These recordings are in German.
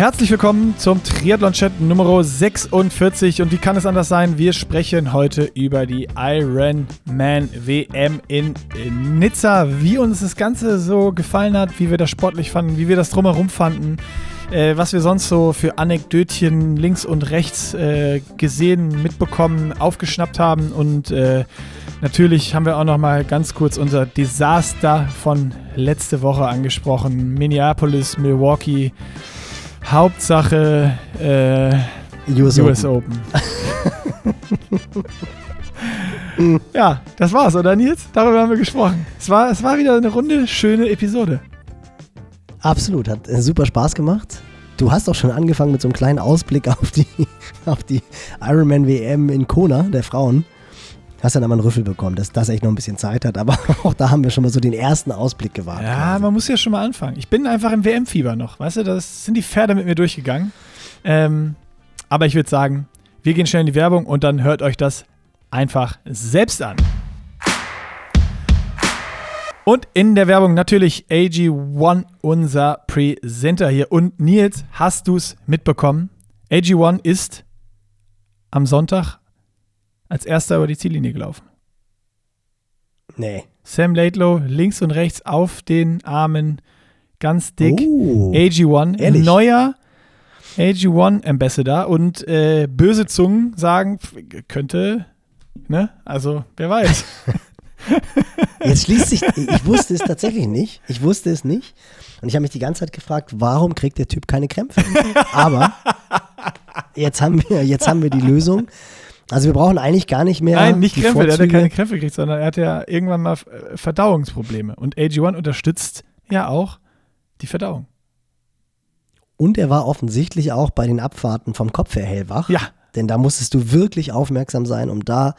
Herzlich willkommen zum Triathlon-Chat Nummer 46. Und wie kann es anders sein? Wir sprechen heute über die Ironman WM in Nizza. Wie uns das Ganze so gefallen hat, wie wir das sportlich fanden, wie wir das drumherum fanden, äh, was wir sonst so für Anekdötchen links und rechts äh, gesehen, mitbekommen, aufgeschnappt haben. Und äh, natürlich haben wir auch noch mal ganz kurz unser Desaster von letzte Woche angesprochen. Minneapolis, Milwaukee. Hauptsache äh, US, US, Open. Open. ja, das war's, oder Nils? Darüber haben wir gesprochen. Es war, es war wieder eine runde, schöne Episode. Absolut, hat äh, super Spaß gemacht. Du hast auch schon angefangen mit so einem kleinen Ausblick auf die, auf die Ironman WM in Kona der Frauen. Hast dann aber einen Rüffel bekommen, dass das echt noch ein bisschen Zeit hat. Aber auch da haben wir schon mal so den ersten Ausblick gewagt. Ja, quasi. man muss ja schon mal anfangen. Ich bin einfach im WM-Fieber noch. Weißt du, das sind die Pferde mit mir durchgegangen. Ähm, aber ich würde sagen, wir gehen schnell in die Werbung und dann hört euch das einfach selbst an. Und in der Werbung natürlich AG1, unser Presenter hier. Und Nils, hast du es mitbekommen? AG1 ist am Sonntag als erster über die Ziellinie gelaufen. Nee. Sam Laidlow links und rechts auf den Armen, ganz dick. Oh, AG1, ehrlich? neuer AG1 Ambassador und äh, böse Zungen sagen, könnte, ne? Also, wer weiß. Jetzt schließt sich, ich wusste es tatsächlich nicht. Ich wusste es nicht. Und ich habe mich die ganze Zeit gefragt, warum kriegt der Typ keine Krämpfe? Aber jetzt haben wir, jetzt haben wir die Lösung. Also wir brauchen eigentlich gar nicht mehr. Nein, nicht Krämpfe, der hat ja keine Krämpfe gekriegt, sondern er hat ja irgendwann mal äh, Verdauungsprobleme. Und AG1 unterstützt ja auch die Verdauung. Und er war offensichtlich auch bei den Abfahrten vom Kopf her hellwach. Ja. Denn da musstest du wirklich aufmerksam sein, um da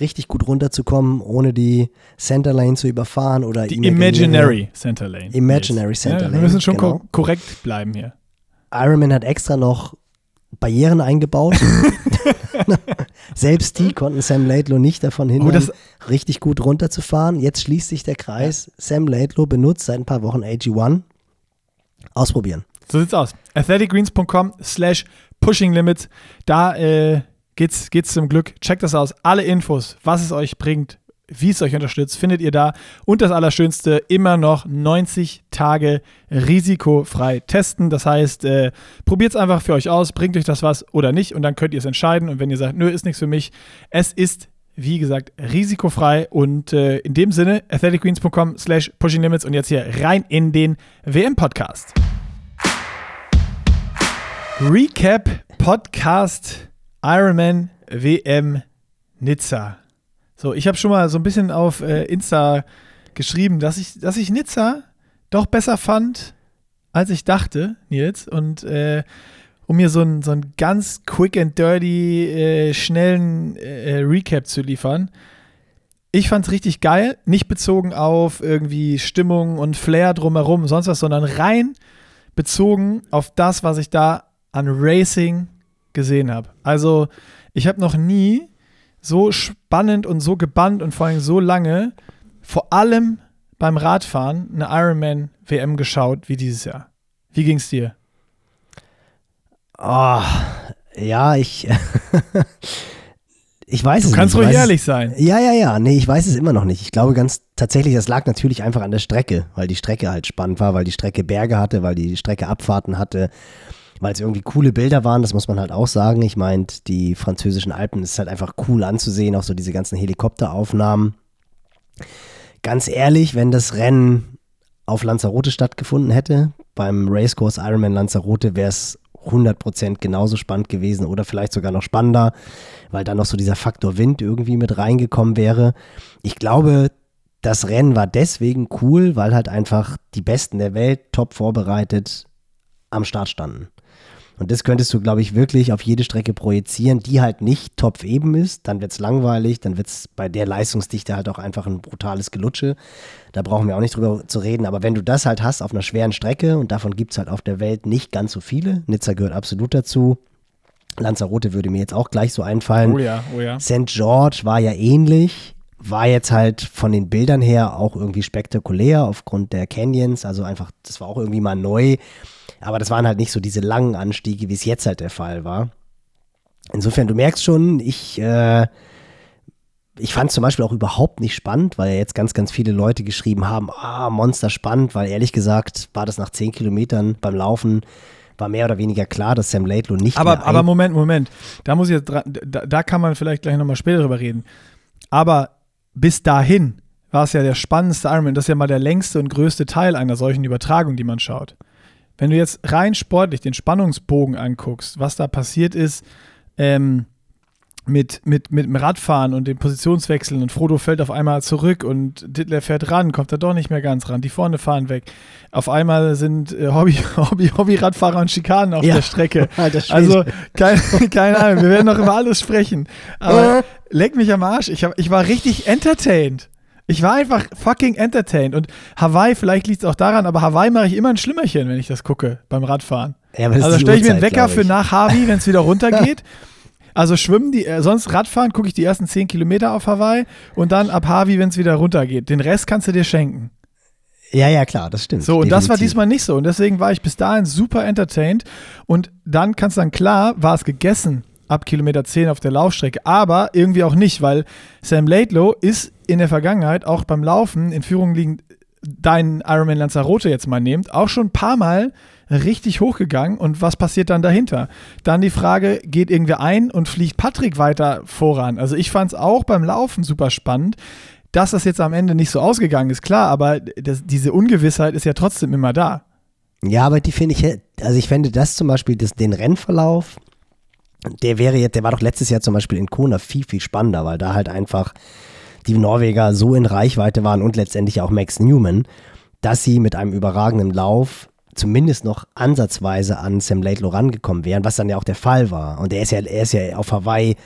richtig gut runterzukommen, ohne die Center Lane zu überfahren oder die Imaginary Center Lane. Imaginary Center ja, Lane. Wir müssen schon genau. korrekt bleiben hier. Ironman hat extra noch Barrieren eingebaut. Selbst die konnten Sam Laidlow nicht davon hindern, oh, richtig gut runterzufahren. Jetzt schließt sich der Kreis. Sam Laidlow benutzt seit ein paar Wochen AG1. Ausprobieren. So sieht's aus. athleticgreens.com slash pushing limits. Da äh, geht's, geht's zum Glück. Checkt das aus. Alle Infos, was es euch bringt, wie es euch unterstützt, findet ihr da. Und das Allerschönste, immer noch 90 Tage risikofrei testen. Das heißt, äh, probiert es einfach für euch aus, bringt euch das was oder nicht und dann könnt ihr es entscheiden. Und wenn ihr sagt, nö, ist nichts für mich, es ist, wie gesagt, risikofrei. Und äh, in dem Sinne, athleticgreens.com slash pushing limits und jetzt hier rein in den WM-Podcast. Recap Podcast Ironman WM Nizza. So, ich habe schon mal so ein bisschen auf äh, Insta geschrieben, dass ich, dass ich Nizza doch besser fand, als ich dachte, Nils. Und äh, um mir so einen so ganz quick and dirty, äh, schnellen äh, Recap zu liefern. Ich fand es richtig geil, nicht bezogen auf irgendwie Stimmung und Flair drumherum, sonst was, sondern rein bezogen auf das, was ich da an Racing gesehen habe. Also, ich habe noch nie so spannend und so gebannt und vor allem so lange, vor allem beim Radfahren, eine Ironman WM geschaut wie dieses Jahr. Wie ging es dir? Oh, ja, ich. ich weiß du es nicht. Du kannst ruhig ehrlich sein. Ja, ja, ja. Nee, ich weiß es immer noch nicht. Ich glaube ganz tatsächlich, das lag natürlich einfach an der Strecke, weil die Strecke halt spannend war, weil die Strecke Berge hatte, weil die Strecke Abfahrten hatte weil es irgendwie coole Bilder waren, das muss man halt auch sagen. Ich meinte, die französischen Alpen ist halt einfach cool anzusehen, auch so diese ganzen Helikopteraufnahmen. Ganz ehrlich, wenn das Rennen auf Lanzarote stattgefunden hätte, beim Racecourse Ironman Lanzarote, wäre es 100% genauso spannend gewesen oder vielleicht sogar noch spannender, weil da noch so dieser Faktor Wind irgendwie mit reingekommen wäre. Ich glaube, das Rennen war deswegen cool, weil halt einfach die Besten der Welt top vorbereitet am Start standen. Und das könntest du, glaube ich, wirklich auf jede Strecke projizieren, die halt nicht top eben ist. Dann wird es langweilig, dann wird es bei der Leistungsdichte halt auch einfach ein brutales Gelutsche. Da brauchen wir auch nicht drüber zu reden. Aber wenn du das halt hast auf einer schweren Strecke, und davon gibt es halt auf der Welt nicht ganz so viele, Nizza gehört absolut dazu. Lanzarote würde mir jetzt auch gleich so einfallen. Oh ja, oh ja. St. George war ja ähnlich war jetzt halt von den Bildern her auch irgendwie spektakulär aufgrund der Canyons. Also einfach, das war auch irgendwie mal neu. Aber das waren halt nicht so diese langen Anstiege, wie es jetzt halt der Fall war. Insofern, du merkst schon, ich, äh, ich fand es zum Beispiel auch überhaupt nicht spannend, weil ja jetzt ganz, ganz viele Leute geschrieben haben, ah, Monster spannend, weil ehrlich gesagt war das nach zehn Kilometern beim Laufen war mehr oder weniger klar, dass Sam Laidlow nicht aber, Aber Moment, Moment. Da muss ich jetzt dran, da, da kann man vielleicht gleich nochmal später drüber reden. Aber bis dahin war es ja der spannendste Ironman. Das ist ja mal der längste und größte Teil einer solchen Übertragung, die man schaut. Wenn du jetzt rein sportlich den Spannungsbogen anguckst, was da passiert ist, ähm, mit, mit, mit dem Radfahren und den Positionswechseln und Frodo fällt auf einmal zurück und Dittler fährt ran, kommt da doch nicht mehr ganz ran. Die vorne fahren weg. Auf einmal sind äh, Hobby, Hobby, Hobby-Radfahrer und Schikanen auf ja. der Strecke. also, keine, keine Ahnung, wir werden noch über alles sprechen. Aber leck mich am Arsch, ich, hab, ich war richtig entertained. Ich war einfach fucking entertained. Und Hawaii, vielleicht liegt es auch daran, aber Hawaii mache ich immer ein Schlimmerchen, wenn ich das gucke beim Radfahren. Ja, also stelle ich mir einen Wecker für nach Harvey, wenn es wieder runtergeht. Also schwimmen die, äh, sonst Radfahren gucke ich die ersten 10 Kilometer auf Hawaii und dann ab Harvey, wenn es wieder runtergeht. Den Rest kannst du dir schenken. Ja, ja, klar, das stimmt. So, und definitiv. das war diesmal nicht so. Und deswegen war ich bis dahin super entertained. Und dann kannst du dann klar, war es gegessen ab Kilometer 10 auf der Laufstrecke, aber irgendwie auch nicht, weil Sam Laidlow ist in der Vergangenheit auch beim Laufen in Führung liegend deinen Ironman Lanzarote jetzt mal nehmt, auch schon ein paar Mal richtig hochgegangen und was passiert dann dahinter? Dann die Frage, geht irgendwer ein und fliegt Patrick weiter voran? Also ich fand es auch beim Laufen super spannend. Dass das jetzt am Ende nicht so ausgegangen ist, klar, aber das, diese Ungewissheit ist ja trotzdem immer da. Ja, aber die finde ich, also ich fände das zum Beispiel, das, den Rennverlauf, der wäre jetzt, der war doch letztes Jahr zum Beispiel in Kona viel, viel spannender, weil da halt einfach die Norweger so in Reichweite waren und letztendlich auch Max Newman, dass sie mit einem überragenden Lauf zumindest noch ansatzweise an Sam Laidlow rangekommen wären, was dann ja auch der Fall war. Und er ist ja, er ist ja auf Hawaii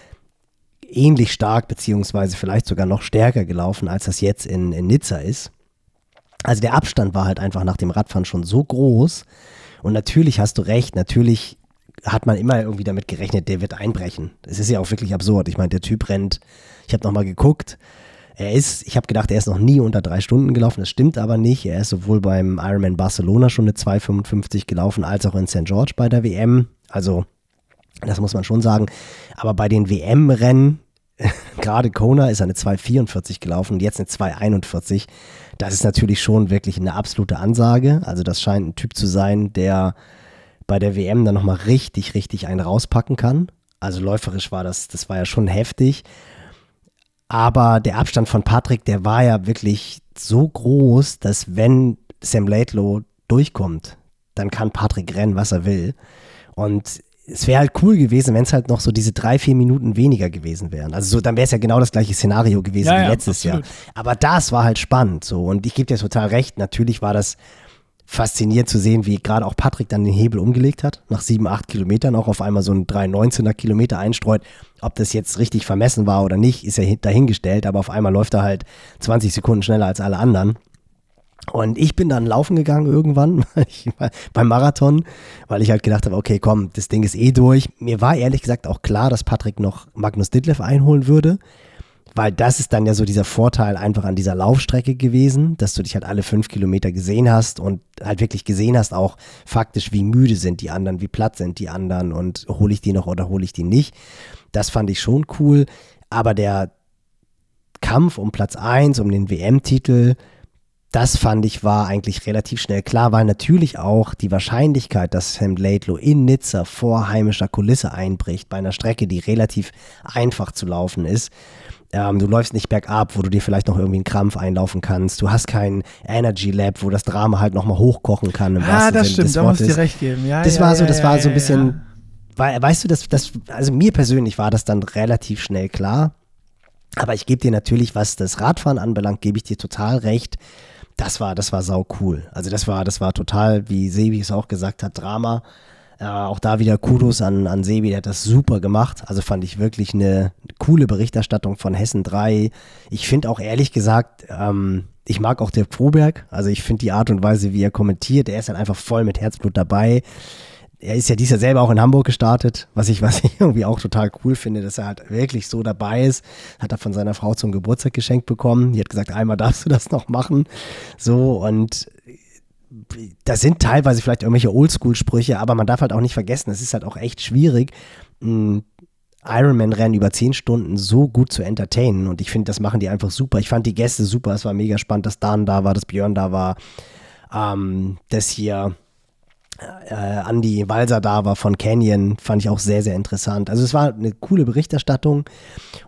ähnlich stark, beziehungsweise vielleicht sogar noch stärker gelaufen, als das jetzt in, in Nizza ist. Also der Abstand war halt einfach nach dem Radfahren schon so groß. Und natürlich hast du recht, natürlich hat man immer irgendwie damit gerechnet, der wird einbrechen. Es ist ja auch wirklich absurd. Ich meine, der Typ rennt, ich habe nochmal geguckt, er ist, ich habe gedacht, er ist noch nie unter drei Stunden gelaufen. Das stimmt aber nicht. Er ist sowohl beim Ironman Barcelona schon eine 2,55 gelaufen, als auch in St. George bei der WM. Also, das muss man schon sagen. Aber bei den WM-Rennen, gerade Kona ist eine 2,44 gelaufen und jetzt eine 2,41. Das ist natürlich schon wirklich eine absolute Ansage. Also, das scheint ein Typ zu sein, der bei der WM dann nochmal richtig, richtig einen rauspacken kann. Also läuferisch war das, das war ja schon heftig. Aber der Abstand von Patrick, der war ja wirklich so groß, dass wenn Sam Laidlow durchkommt, dann kann Patrick rennen, was er will. Und es wäre halt cool gewesen, wenn es halt noch so diese drei, vier Minuten weniger gewesen wären. Also so, dann wäre es ja genau das gleiche Szenario gewesen ja, wie ja, letztes absolut. Jahr. Aber das war halt spannend so. Und ich gebe dir total recht, natürlich war das faszinierend zu sehen, wie gerade auch Patrick dann den Hebel umgelegt hat, nach sieben, acht Kilometern auch auf einmal so ein 3,19er Kilometer einstreut. Ob das jetzt richtig vermessen war oder nicht, ist ja dahingestellt, aber auf einmal läuft er halt 20 Sekunden schneller als alle anderen. Und ich bin dann laufen gegangen irgendwann beim Marathon, weil ich halt gedacht habe, okay, komm, das Ding ist eh durch. Mir war ehrlich gesagt auch klar, dass Patrick noch Magnus Ditlev einholen würde weil das ist dann ja so dieser Vorteil einfach an dieser Laufstrecke gewesen, dass du dich halt alle fünf Kilometer gesehen hast und halt wirklich gesehen hast, auch faktisch, wie müde sind die anderen, wie platt sind die anderen und hole ich die noch oder hole ich die nicht. Das fand ich schon cool, aber der Kampf um Platz 1, um den WM-Titel, das fand ich war eigentlich relativ schnell klar, weil natürlich auch die Wahrscheinlichkeit, dass Sam Laidlow in Nizza vor heimischer Kulisse einbricht, bei einer Strecke, die relativ einfach zu laufen ist, ähm, du läufst nicht bergab, wo du dir vielleicht noch irgendwie einen Krampf einlaufen kannst. Du hast kein Energy Lab, wo das Drama halt nochmal hochkochen kann. Im ah, das Sinne stimmt, da muss ich dir recht geben. Ja, das ja, war so, das ja, war so ein bisschen, weißt du, das, das, also mir persönlich war das dann relativ schnell klar. Aber ich gebe dir natürlich, was das Radfahren anbelangt, gebe ich dir total recht. Das war, das war sau cool. Also das war, das war total, wie Sebi es auch gesagt hat, Drama. Äh, auch da wieder Kudos an, an Sebi, der hat das super gemacht. Also fand ich wirklich eine coole Berichterstattung von Hessen 3. Ich finde auch ehrlich gesagt, ähm, ich mag auch Dirk Froberg. Also ich finde die Art und Weise, wie er kommentiert, er ist dann einfach voll mit Herzblut dabei. Er ist ja dies Jahr selber auch in Hamburg gestartet, was ich, was ich irgendwie auch total cool finde, dass er halt wirklich so dabei ist. Hat er von seiner Frau zum Geburtstag geschenkt bekommen. Die hat gesagt, einmal darfst du das noch machen. So und da sind teilweise vielleicht irgendwelche Oldschool-Sprüche, aber man darf halt auch nicht vergessen, es ist halt auch echt schwierig, Ironman-Rennen über zehn Stunden so gut zu entertainen. Und ich finde, das machen die einfach super. Ich fand die Gäste super. Es war mega spannend, dass Dan da war, dass Björn da war, ähm, dass hier äh, Andy Walser da war von Canyon, fand ich auch sehr, sehr interessant. Also es war eine coole Berichterstattung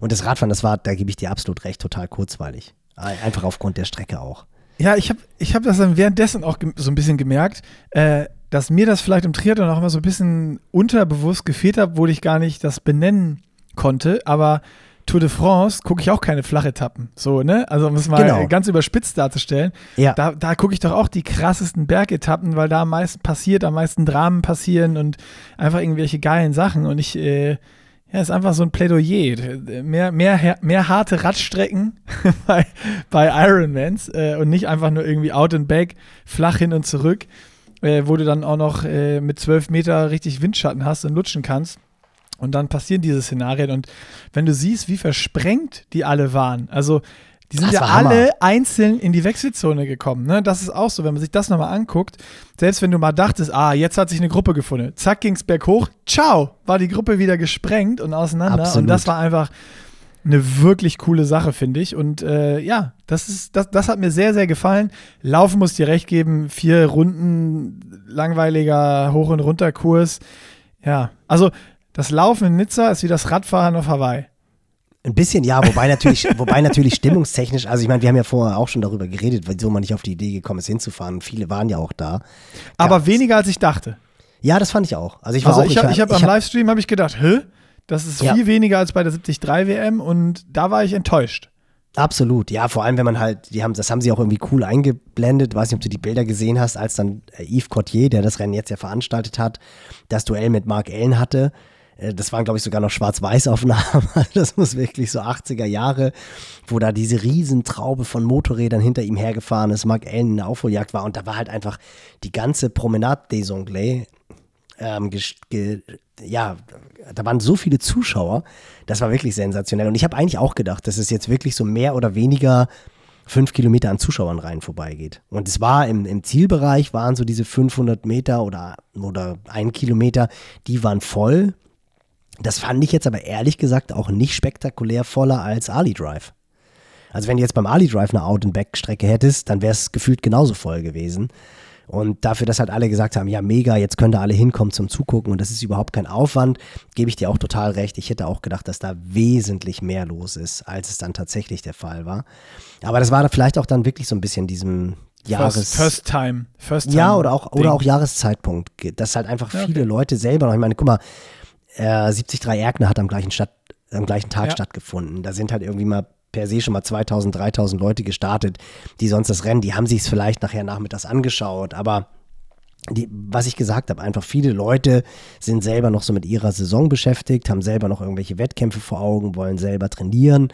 und das Radfahren, das war, da gebe ich dir absolut recht, total kurzweilig. Einfach aufgrund der Strecke auch. Ja, ich habe ich hab das dann währenddessen auch so ein bisschen gemerkt, äh, dass mir das vielleicht im Triathlon auch immer so ein bisschen unterbewusst gefehlt hat, wo ich gar nicht das benennen konnte, aber Tour de France gucke ich auch keine Flachetappen. So, ne? Also um es mal genau. ganz überspitzt darzustellen. Ja. Da, da gucke ich doch auch die krassesten Bergetappen, weil da am meisten passiert, am meisten Dramen passieren und einfach irgendwelche geilen Sachen. Und ich, äh, ja, ist einfach so ein Plädoyer. Mehr, mehr, mehr harte Radstrecken bei, bei Ironmans äh, und nicht einfach nur irgendwie out and back, flach hin und zurück, äh, wo du dann auch noch äh, mit zwölf Meter richtig Windschatten hast und lutschen kannst. Und dann passieren diese Szenarien. Und wenn du siehst, wie versprengt die alle waren, also die sind ja alle Hammer. einzeln in die Wechselzone gekommen. Ne? Das ist auch so, wenn man sich das nochmal anguckt. Selbst wenn du mal dachtest, ah, jetzt hat sich eine Gruppe gefunden. Zack, ging es berghoch. Ciao, war die Gruppe wieder gesprengt und auseinander. Absolut. Und das war einfach eine wirklich coole Sache, finde ich. Und äh, ja, das, ist, das, das hat mir sehr, sehr gefallen. Laufen muss dir recht geben. Vier Runden, langweiliger Hoch- und Runterkurs. Ja, also das Laufen in Nizza ist wie das Radfahren auf Hawaii. Ein bisschen, ja, wobei natürlich, wobei natürlich stimmungstechnisch, also ich meine, wir haben ja vorher auch schon darüber geredet, wieso man nicht auf die Idee gekommen ist, hinzufahren. Viele waren ja auch da. Aber ja, weniger als ich dachte. Ja, das fand ich auch. Also ich, war also auch, ich habe hab, am Livestream habe ich gedacht, hä? Das ist ja. viel weniger als bei der 73 WM und da war ich enttäuscht. Absolut, ja, vor allem wenn man halt, die haben, das haben sie auch irgendwie cool eingeblendet, weiß nicht, ob du die Bilder gesehen hast, als dann Yves Cotier, der das Rennen jetzt ja veranstaltet hat, das Duell mit Mark Allen hatte äh, das waren, glaube ich, sogar noch Schwarz-Weiß-Aufnahmen. Das muss wirklich so 80er Jahre, wo da diese Riesentraube von Motorrädern hinter ihm hergefahren ist, Mark Allen in der Aufholjagd war. Und da war halt einfach die ganze Promenade des Anglais. Ähm, ja, da waren so viele Zuschauer. Das war wirklich sensationell. Und ich habe eigentlich auch gedacht, dass es jetzt wirklich so mehr oder weniger fünf Kilometer an Zuschauern rein vorbeigeht. Und es war im, im Zielbereich, waren so diese 500 Meter oder, oder ein Kilometer, die waren voll. Das fand ich jetzt aber ehrlich gesagt auch nicht spektakulär voller als Ali Drive. Also wenn du jetzt beim Ali Drive eine Out-and-Back-Strecke hättest, dann wäre es gefühlt genauso voll gewesen. Und dafür, dass halt alle gesagt haben, ja mega, jetzt können da alle hinkommen zum Zugucken und das ist überhaupt kein Aufwand, gebe ich dir auch total recht. Ich hätte auch gedacht, dass da wesentlich mehr los ist, als es dann tatsächlich der Fall war. Aber das war vielleicht auch dann wirklich so ein bisschen diesem Jahres... First, first time. First time. Ja, oder auch, oder auch Jahreszeitpunkt. Dass halt einfach viele okay. Leute selber noch, ich meine, guck mal, äh, 73 Erkner hat am gleichen, Stadt, am gleichen Tag ja. stattgefunden. Da sind halt irgendwie mal per se schon mal 2000, 3000 Leute gestartet, die sonst das Rennen, die haben sich es vielleicht nachher nachmittags angeschaut, aber die, was ich gesagt habe, einfach viele Leute sind selber noch so mit ihrer Saison beschäftigt, haben selber noch irgendwelche Wettkämpfe vor Augen, wollen selber trainieren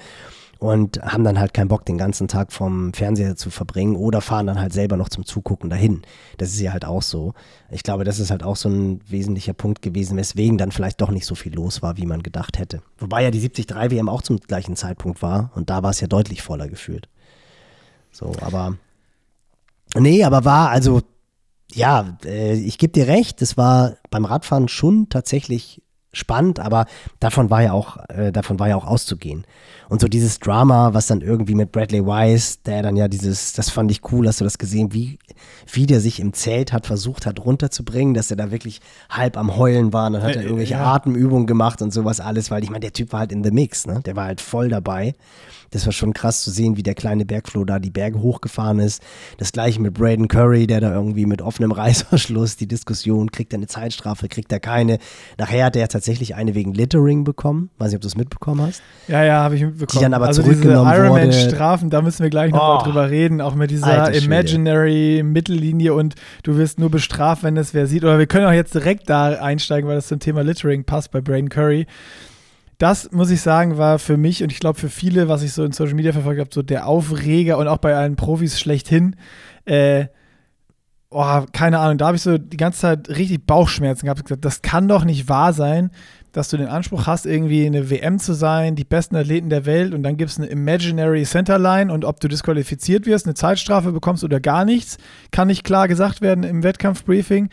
und haben dann halt keinen Bock, den ganzen Tag vom Fernseher zu verbringen oder fahren dann halt selber noch zum Zugucken dahin. Das ist ja halt auch so. Ich glaube, das ist halt auch so ein wesentlicher Punkt gewesen, weswegen dann vielleicht doch nicht so viel los war, wie man gedacht hätte. Wobei ja die 73 WM auch zum gleichen Zeitpunkt war und da war es ja deutlich voller gefühlt. So, aber nee, aber war also ja, äh, ich gebe dir recht, es war beim Radfahren schon tatsächlich spannend, aber davon war ja auch, äh, davon war ja auch auszugehen. Und so dieses Drama, was dann irgendwie mit Bradley Wise, der dann ja dieses, das fand ich cool, hast du das gesehen, wie, wie der sich im Zelt hat versucht hat runterzubringen, dass er da wirklich halb am Heulen war. Und dann hat er irgendwelche ja. Atemübungen gemacht und sowas alles, weil ich meine, der Typ war halt in the mix, ne? Der war halt voll dabei. Das war schon krass zu sehen, wie der kleine Bergfloh da die Berge hochgefahren ist. Das gleiche mit Braden Curry, der da irgendwie mit offenem Reißverschluss die Diskussion, kriegt er eine Zeitstrafe, kriegt er keine. Nachher hat er tatsächlich eine wegen Littering bekommen. Weiß nicht, ob du es mitbekommen hast. Ja, ja, habe ich mitbekommen. Die dann aber also zurückgenommen diese Ironman Strafen, da müssen wir gleich nochmal oh, drüber reden, auch mit dieser Imaginary Mittellinie und du wirst nur bestraft, wenn es wer sieht. Oder wir können auch jetzt direkt da einsteigen, weil das zum Thema Littering passt bei Braden Curry das muss ich sagen, war für mich und ich glaube für viele, was ich so in Social Media verfolgt habe, so der Aufreger und auch bei allen Profis schlechthin. Äh, oh, keine Ahnung, da habe ich so die ganze Zeit richtig Bauchschmerzen gehabt. Gesagt, das kann doch nicht wahr sein, dass du den Anspruch hast, irgendwie eine WM zu sein, die besten Athleten der Welt und dann gibt es eine Imaginary Centerline und ob du disqualifiziert wirst, eine Zeitstrafe bekommst oder gar nichts, kann nicht klar gesagt werden im Wettkampfbriefing.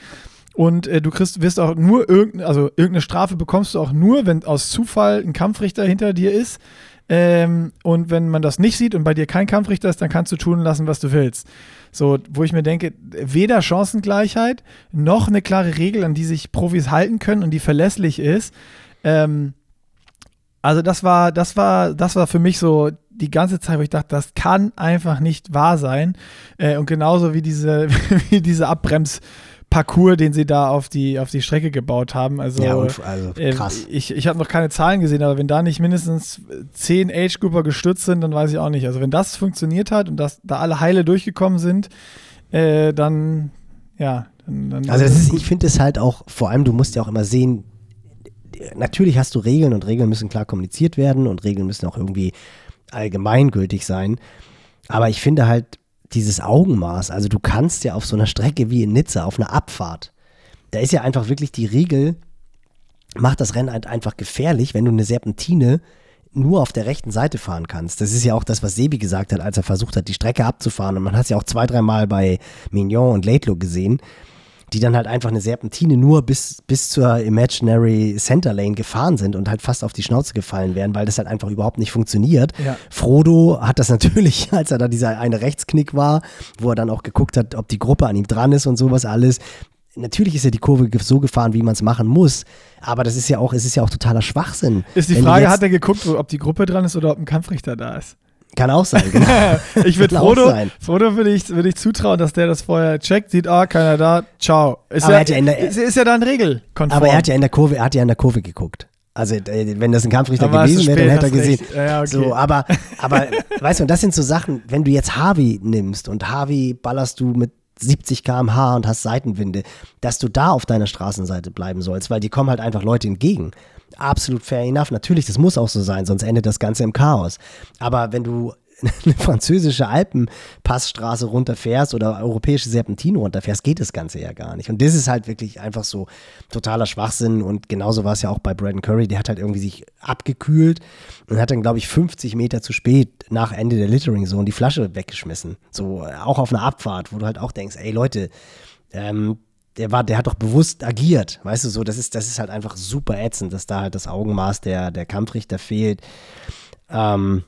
Und äh, du kriegst, wirst auch nur irgendeine, also irgendeine Strafe bekommst du auch nur, wenn aus Zufall ein Kampfrichter hinter dir ist. Ähm, und wenn man das nicht sieht und bei dir kein Kampfrichter ist, dann kannst du tun lassen, was du willst. So, wo ich mir denke, weder Chancengleichheit noch eine klare Regel, an die sich Profis halten können und die verlässlich ist. Ähm, also das war, das war, das war für mich so die ganze Zeit, wo ich dachte, das kann einfach nicht wahr sein. Äh, und genauso wie diese, wie diese Abbremс- Parcours, den sie da auf die, auf die Strecke gebaut haben. Also, ja, und, also äh, krass. Äh, ich ich habe noch keine Zahlen gesehen, aber wenn da nicht mindestens zehn Age-Grouper gestürzt sind, dann weiß ich auch nicht. Also wenn das funktioniert hat und dass da alle heile durchgekommen sind, äh, dann, ja. Dann, dann also ist, ich finde es halt auch, vor allem, du musst ja auch immer sehen, natürlich hast du Regeln und Regeln müssen klar kommuniziert werden und Regeln müssen auch irgendwie allgemeingültig sein. Aber ich finde halt, dieses Augenmaß. Also du kannst ja auf so einer Strecke wie in Nizza, auf einer Abfahrt, da ist ja einfach wirklich die Regel, macht das Rennen halt einfach gefährlich, wenn du eine Serpentine nur auf der rechten Seite fahren kannst. Das ist ja auch das, was Sebi gesagt hat, als er versucht hat, die Strecke abzufahren. Und man hat es ja auch zwei, dreimal bei Mignon und Laidlow gesehen die dann halt einfach eine Serpentine nur bis, bis zur Imaginary Center Lane gefahren sind und halt fast auf die Schnauze gefallen wären, weil das halt einfach überhaupt nicht funktioniert. Ja. Frodo hat das natürlich, als er da dieser eine Rechtsknick war, wo er dann auch geguckt hat, ob die Gruppe an ihm dran ist und sowas alles. Natürlich ist ja die Kurve so gefahren, wie man es machen muss, aber das ist ja auch, es ist ja auch totaler Schwachsinn. Ist die Frage, hat er geguckt, ob die Gruppe dran ist oder ob ein Kampfrichter da ist? Kann auch sein, genau. ich würde Frodo, Frodo würde ich, würd ich zutrauen, dass der das vorher checkt, sieht, ah, keiner da, ciao. Ist, aber ja, ja der, ist, ist, ja dann regelkonform. Aber er hat ja in der Kurve, er hat ja in der Kurve geguckt. Also äh, wenn das ein Kampfrichter aber gewesen wäre, dann hätte er gesehen. Ja, okay. So, aber, aber weißt du, und das sind so Sachen, wenn du jetzt Harvey nimmst und Harvey ballerst du mit 70 km/h und hast Seitenwinde, dass du da auf deiner Straßenseite bleiben sollst, weil die kommen halt einfach Leute entgegen absolut fair enough. Natürlich, das muss auch so sein, sonst endet das Ganze im Chaos. Aber wenn du eine französische Alpenpassstraße runterfährst oder europäische Serpentine runterfährst, geht das Ganze ja gar nicht. Und das ist halt wirklich einfach so totaler Schwachsinn. Und genauso war es ja auch bei Braden Curry. Der hat halt irgendwie sich abgekühlt und hat dann, glaube ich, 50 Meter zu spät nach Ende der Littering Zone die Flasche weggeschmissen. So auch auf einer Abfahrt, wo du halt auch denkst, ey Leute, ähm, der war, der hat doch bewusst agiert, weißt du so, das ist, das ist halt einfach super ätzend, dass da halt das Augenmaß der, der Kampfrichter fehlt. Ähm,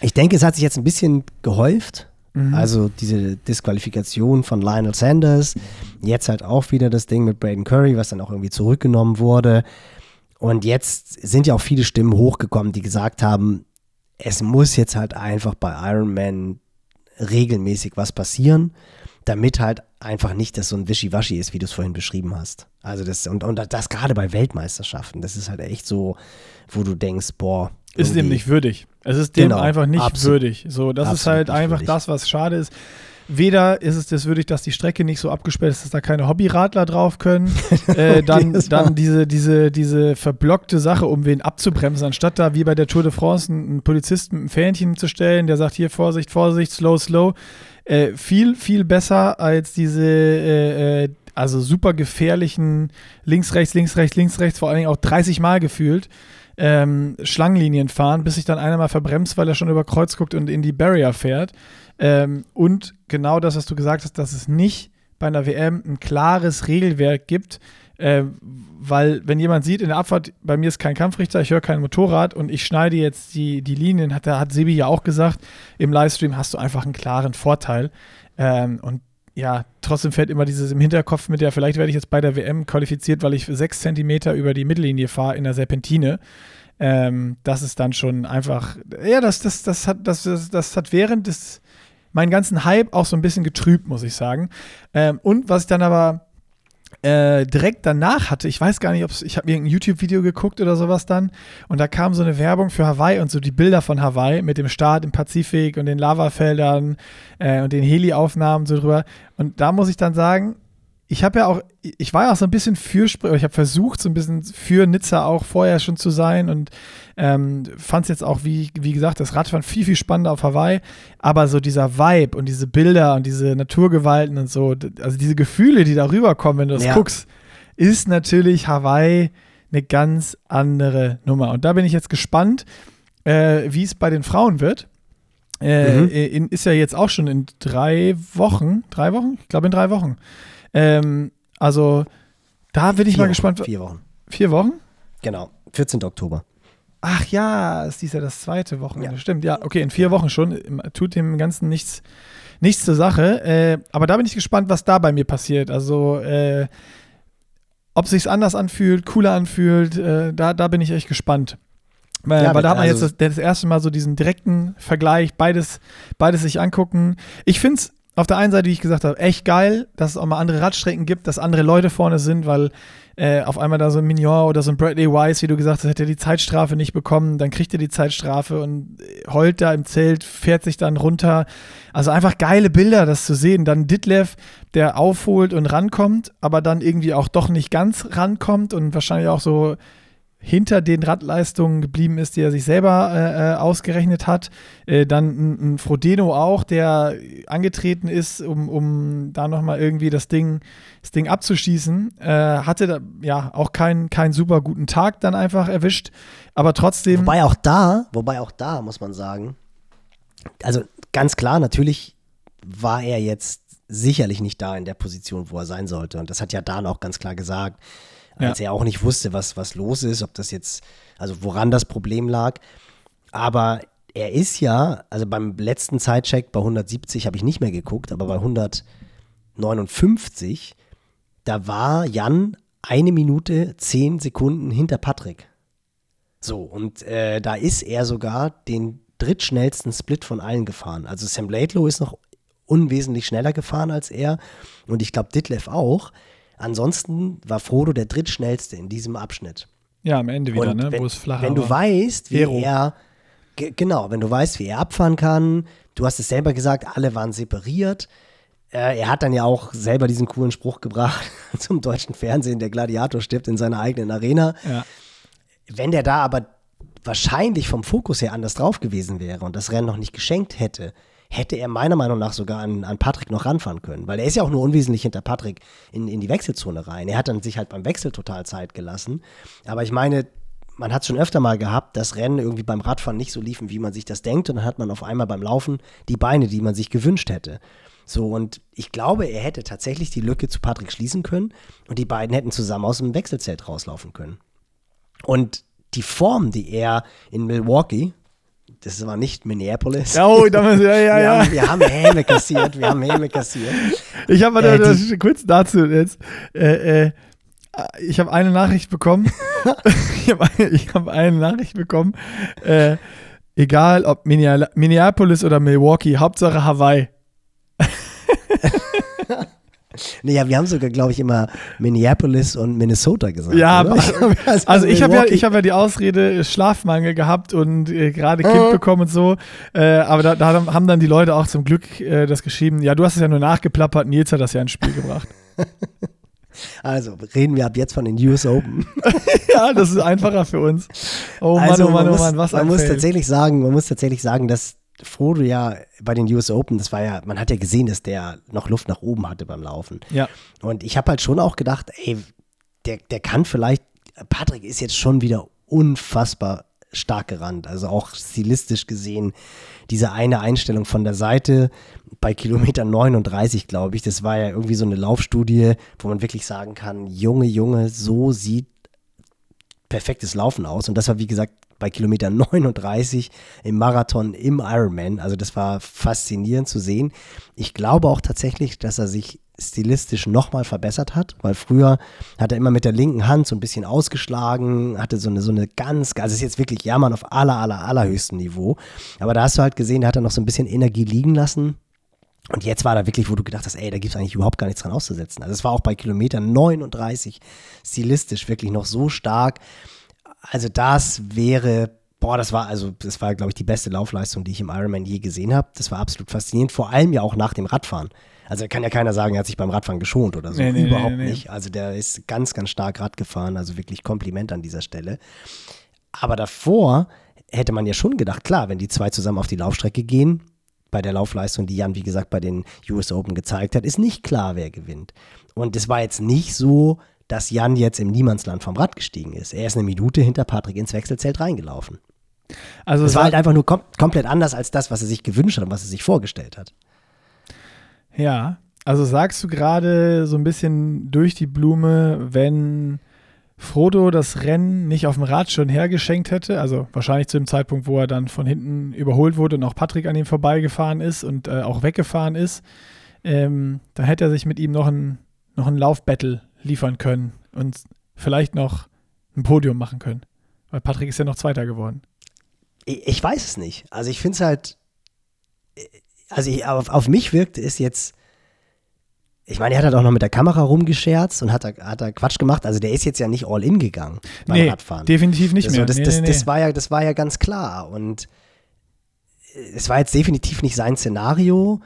ich denke, es hat sich jetzt ein bisschen gehäuft. Mhm. Also diese Disqualifikation von Lionel Sanders, jetzt halt auch wieder das Ding mit Braden Curry, was dann auch irgendwie zurückgenommen wurde. Und jetzt sind ja auch viele Stimmen hochgekommen, die gesagt haben, es muss jetzt halt einfach bei Iron Man regelmäßig was passieren damit halt einfach nicht das so ein Wischiwaschi ist, wie du es vorhin beschrieben hast. Also das, und, und das gerade bei Weltmeisterschaften, das ist halt echt so, wo du denkst, boah. Ist dem nicht würdig. Es ist dem genau, einfach nicht absolut, würdig. So, das ist halt einfach würdig. das, was schade ist. Weder ist es das würdig, dass die Strecke nicht so abgesperrt ist, dass da keine Hobbyradler drauf können. äh, dann dann diese, diese, diese verblockte Sache, um wen abzubremsen, anstatt da wie bei der Tour de France einen, Polizisten mit einem Fähnchen zu stellen, der sagt: Hier, Vorsicht, Vorsicht, slow, slow äh, viel, viel besser als diese, äh, äh, also super gefährlichen links, rechts, links, rechts, links, rechts, vor allen Dingen auch 30 Mal gefühlt. Ähm, Schlangenlinien fahren, bis sich dann einer mal verbremst, weil er schon über Kreuz guckt und in die Barrier fährt. Ähm, und genau das, was du gesagt hast, dass es nicht bei einer WM ein klares Regelwerk gibt, äh, weil, wenn jemand sieht, in der Abfahrt, bei mir ist kein Kampfrichter, ich höre kein Motorrad und ich schneide jetzt die, die Linien, hat, hat Sebi ja auch gesagt, im Livestream hast du einfach einen klaren Vorteil. Ähm, und ja, trotzdem fällt immer dieses im Hinterkopf mit, ja, vielleicht werde ich jetzt bei der WM qualifiziert, weil ich sechs Zentimeter über die Mittellinie fahre in der Serpentine. Ähm, das ist dann schon einfach, ja, das, das, das, hat, das, das, das hat während des, meinen ganzen Hype auch so ein bisschen getrübt, muss ich sagen. Ähm, und was ich dann aber äh, direkt danach hatte, ich weiß gar nicht, ob ich habe irgendein YouTube-Video geguckt oder sowas dann und da kam so eine Werbung für Hawaii und so die Bilder von Hawaii mit dem Start im Pazifik und den Lavafeldern äh, und den Heli-Aufnahmen so drüber und da muss ich dann sagen, ich habe ja auch, ich war ja auch so ein bisschen für, ich habe versucht, so ein bisschen für Nizza auch vorher schon zu sein und ähm, fand es jetzt auch, wie, wie gesagt, das Radfahren viel, viel spannender auf Hawaii. Aber so dieser Vibe und diese Bilder und diese Naturgewalten und so, also diese Gefühle, die da rüberkommen, wenn du das ja. guckst, ist natürlich Hawaii eine ganz andere Nummer. Und da bin ich jetzt gespannt, äh, wie es bei den Frauen wird. Äh, mhm. in, ist ja jetzt auch schon in drei Wochen, drei Wochen? Ich glaube in drei Wochen. Ähm, also da bin ich Vier mal gespannt. Vier Wochen. Vier Wochen? Genau, 14. Oktober. Ach ja, es ist ja das zweite Wochenende. Ja. Stimmt, ja, okay, in vier Wochen schon. Tut dem Ganzen nichts, nichts zur Sache. Äh, aber da bin ich gespannt, was da bei mir passiert. Also, äh, ob sich anders anfühlt, cooler anfühlt, äh, da, da bin ich echt gespannt. Weil, ja, weil da hat man also jetzt das, das, erste Mal so diesen direkten Vergleich, beides, beides sich angucken. Ich finde es auf der einen Seite, wie ich gesagt habe, echt geil, dass es auch mal andere Radstrecken gibt, dass andere Leute vorne sind, weil äh, auf einmal da so ein Mignon oder so ein Bradley Wise, wie du gesagt hast, hätte er die Zeitstrafe nicht bekommen, dann kriegt er die Zeitstrafe und heult da im Zelt, fährt sich dann runter. Also einfach geile Bilder, das zu sehen. Dann Ditlev, der aufholt und rankommt, aber dann irgendwie auch doch nicht ganz rankommt und wahrscheinlich auch so hinter den Radleistungen geblieben ist, die er sich selber äh, äh, ausgerechnet hat. Äh, dann ein, ein, Frodeno auch, der angetreten ist, um, um da nochmal irgendwie das Ding, das Ding abzuschießen. Äh, hatte da, ja auch keinen kein super guten Tag dann einfach erwischt. Aber trotzdem. Wobei auch da, wobei auch da muss man sagen, also ganz klar, natürlich war er jetzt sicherlich nicht da in der Position, wo er sein sollte. Und das hat ja Dan auch ganz klar gesagt als ja. er auch nicht wusste, was, was los ist, ob das jetzt, also woran das Problem lag. Aber er ist ja, also beim letzten Zeitcheck bei 170 habe ich nicht mehr geguckt, aber bei 159, da war Jan eine Minute zehn Sekunden hinter Patrick. So, und äh, da ist er sogar den drittschnellsten Split von allen gefahren. Also Sam Laidlow ist noch unwesentlich schneller gefahren als er und ich glaube Ditlev auch. Ansonsten war Frodo der drittschnellste in diesem Abschnitt. Ja, am Ende wieder, ne? Wenn, wo es flacher Wenn du weißt, wie Vero. er, genau, wenn du weißt, wie er abfahren kann, du hast es selber gesagt, alle waren separiert. Äh, er hat dann ja auch selber diesen coolen Spruch gebracht zum deutschen Fernsehen, der Gladiator stirbt in seiner eigenen Arena. Ja. Wenn der da aber wahrscheinlich vom Fokus her anders drauf gewesen wäre und das Rennen noch nicht geschenkt hätte, hätte er meiner Meinung nach sogar an, an Patrick noch ranfahren können. Weil er ist ja auch nur unwesentlich hinter Patrick in, in die Wechselzone rein. Er hat dann sich halt beim Wechsel total Zeit gelassen. Aber ich meine, man hat schon öfter mal gehabt, dass Rennen irgendwie beim Radfahren nicht so liefen, wie man sich das denkt. Und dann hat man auf einmal beim Laufen die Beine, die man sich gewünscht hätte. So, und ich glaube, er hätte tatsächlich die Lücke zu Patrick schließen können und die beiden hätten zusammen aus dem Wechselzelt rauslaufen können. Und die Form, die er in Milwaukee, das war nicht Minneapolis. Oh, damals, ja, ja, wir ja. Haben, wir haben Häme kassiert, wir haben Häme kassiert. Ich habe äh, das, kurz dazu jetzt. Äh, äh, ich habe eine Nachricht bekommen. ich habe eine, hab eine Nachricht bekommen. Äh, egal ob Minneapolis oder Milwaukee, Hauptsache Hawaii. Naja, wir haben sogar, glaube ich, immer Minneapolis und Minnesota gesagt. Ja, also, also ich habe ja, hab ja die Ausrede Schlafmangel gehabt und äh, gerade Kind oh. bekommen und so. Äh, aber da, da, haben dann die Leute auch zum Glück äh, das geschrieben. Ja, du hast es ja nur nachgeplappert, Nils hat das ja ins Spiel gebracht. Also, reden wir ab jetzt von den US Open. ja, das ist einfacher für uns. Oh Mann, also, oh Mann, oh Mann, was man muss tatsächlich sagen, Man muss tatsächlich sagen, dass Frodo ja bei den US Open, das war ja, man hat ja gesehen, dass der noch Luft nach oben hatte beim Laufen. Ja. Und ich habe halt schon auch gedacht, ey, der, der kann vielleicht, Patrick ist jetzt schon wieder unfassbar stark gerannt. Also auch stilistisch gesehen, diese eine Einstellung von der Seite bei Kilometer 39, glaube ich, das war ja irgendwie so eine Laufstudie, wo man wirklich sagen kann, Junge, Junge, so sieht perfektes Laufen aus. Und das war, wie gesagt, bei Kilometer 39 im Marathon im Ironman. Also das war faszinierend zu sehen. Ich glaube auch tatsächlich, dass er sich stilistisch nochmal verbessert hat, weil früher hat er immer mit der linken Hand so ein bisschen ausgeschlagen, hatte so eine, so eine ganz, also ist jetzt wirklich Jammern auf aller, aller, allerhöchstem Niveau. Aber da hast du halt gesehen, da hat er noch so ein bisschen Energie liegen lassen. Und jetzt war da wirklich, wo du gedacht hast, ey, da gibt es eigentlich überhaupt gar nichts dran auszusetzen. Also es war auch bei Kilometer 39 stilistisch wirklich noch so stark. Also das wäre, boah, das war also, das war, glaube ich, die beste Laufleistung, die ich im Ironman je gesehen habe. Das war absolut faszinierend, vor allem ja auch nach dem Radfahren. Also kann ja keiner sagen, er hat sich beim Radfahren geschont oder so. Nee, nee, Überhaupt nee, nicht. Also der ist ganz, ganz stark Rad gefahren. Also wirklich Kompliment an dieser Stelle. Aber davor hätte man ja schon gedacht, klar, wenn die zwei zusammen auf die Laufstrecke gehen, bei der Laufleistung, die Jan, wie gesagt, bei den US Open gezeigt hat, ist nicht klar, wer gewinnt. Und es war jetzt nicht so, dass Jan jetzt im Niemandsland vom Rad gestiegen ist. Er ist eine Minute hinter Patrick ins Wechselzelt reingelaufen. Also es war halt einfach nur kom komplett anders als das, was er sich gewünscht hat und was er sich vorgestellt hat. Ja, also sagst du gerade so ein bisschen durch die Blume, wenn Frodo das Rennen nicht auf dem Rad schon hergeschenkt hätte, also wahrscheinlich zu dem Zeitpunkt, wo er dann von hinten überholt wurde und auch Patrick an ihm vorbeigefahren ist und äh, auch weggefahren ist, ähm, dann hätte er sich mit ihm noch ein, noch ein Laufbattle liefern können und vielleicht noch ein Podium machen können. Weil Patrick ist ja noch Zweiter geworden. Ich, ich weiß es nicht. Also ich finde es halt, also ich, auf, auf mich wirkte es jetzt, ich meine, er hat halt auch noch mit der Kamera rumgescherzt und hat da, hat da Quatsch gemacht. Also der ist jetzt ja nicht all in gegangen beim nee, Radfahren. definitiv nicht das, mehr. Das, nee, das, nee, das, war ja, das war ja ganz klar. Und es war jetzt definitiv nicht sein Szenario.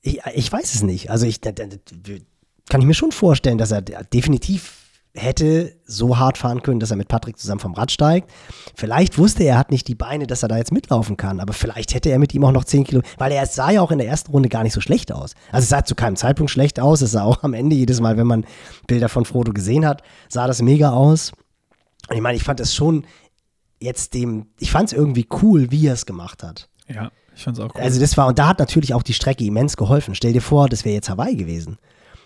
Ich, ich weiß es nicht. Also ich kann ich mir schon vorstellen, dass er definitiv hätte so hart fahren können, dass er mit Patrick zusammen vom Rad steigt. Vielleicht wusste er, er hat nicht die Beine, dass er da jetzt mitlaufen kann, aber vielleicht hätte er mit ihm auch noch 10 Kilo, weil er sah ja auch in der ersten Runde gar nicht so schlecht aus. Also es sah zu keinem Zeitpunkt schlecht aus, es sah auch am Ende jedes Mal, wenn man Bilder von Frodo gesehen hat, sah das mega aus. Und ich meine, ich fand es schon jetzt dem, ich fand es irgendwie cool, wie er es gemacht hat. ja, ich fand's auch cool. Also das war, und da hat natürlich auch die Strecke immens geholfen. Stell dir vor, das wäre jetzt Hawaii gewesen.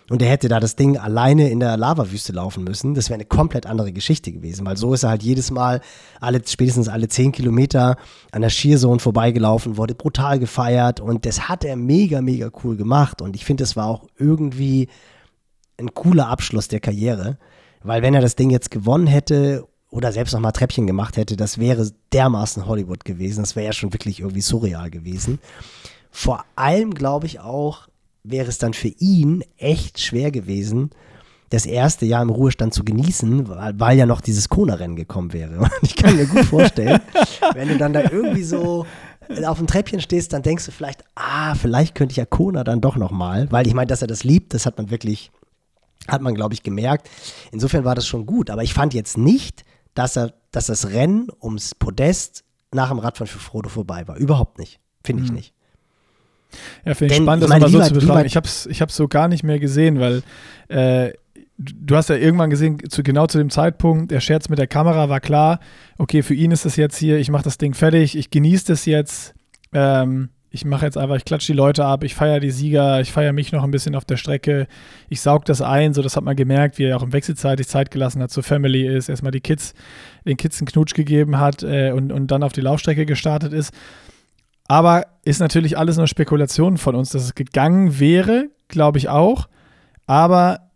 Und er hätte da das Ding alleine in der Lavawüste laufen müssen. Das wäre eine komplett andere Geschichte gewesen, weil so ist er halt jedes Mal alle, spätestens alle zehn Kilometer an der Shearzone vorbeigelaufen, wurde brutal gefeiert und das hat er mega, mega cool gemacht. Und ich finde, das war auch irgendwie ein cooler Abschluss der Karriere, weil wenn er das Ding jetzt gewonnen hätte oder selbst noch mal Treppchen gemacht hätte, das wäre dermaßen Hollywood gewesen. Das wäre ja schon wirklich irgendwie surreal gewesen. Vor allem glaube ich auch, wäre es dann für ihn echt schwer gewesen, das erste Jahr im Ruhestand zu genießen, weil, weil ja noch dieses Kona-Rennen gekommen wäre. Und ich kann mir gut vorstellen, wenn du dann da irgendwie so auf dem Treppchen stehst, dann denkst du vielleicht, ah, vielleicht könnte ich ja Kona dann doch noch mal, weil ich meine, dass er das liebt, das hat man wirklich, hat man glaube ich gemerkt. Insofern war das schon gut, aber ich fand jetzt nicht, dass er, dass das Rennen ums Podest nach dem Radfahren für Frodo vorbei war. Überhaupt nicht. Finde ich nicht. Ja, finde ich spannend, das mal so zu betrachten. Ich habe es ich hab's so gar nicht mehr gesehen, weil äh, du hast ja irgendwann gesehen, zu, genau zu dem Zeitpunkt, der Scherz mit der Kamera war klar, okay, für ihn ist das jetzt hier, ich mache das Ding fertig, ich genieße das jetzt, ähm, ich mache jetzt einfach, ich klatsche die Leute ab, ich feiere die Sieger, ich feiere mich noch ein bisschen auf der Strecke, ich saug das ein, so das hat man gemerkt, wie er auch im Wechselzeitig Zeit gelassen hat zur Family ist, erstmal die Kids, den Kids einen Knutsch gegeben hat äh, und, und dann auf die Laufstrecke gestartet ist. Aber ist natürlich alles nur Spekulation von uns, dass es gegangen wäre, glaube ich auch. Aber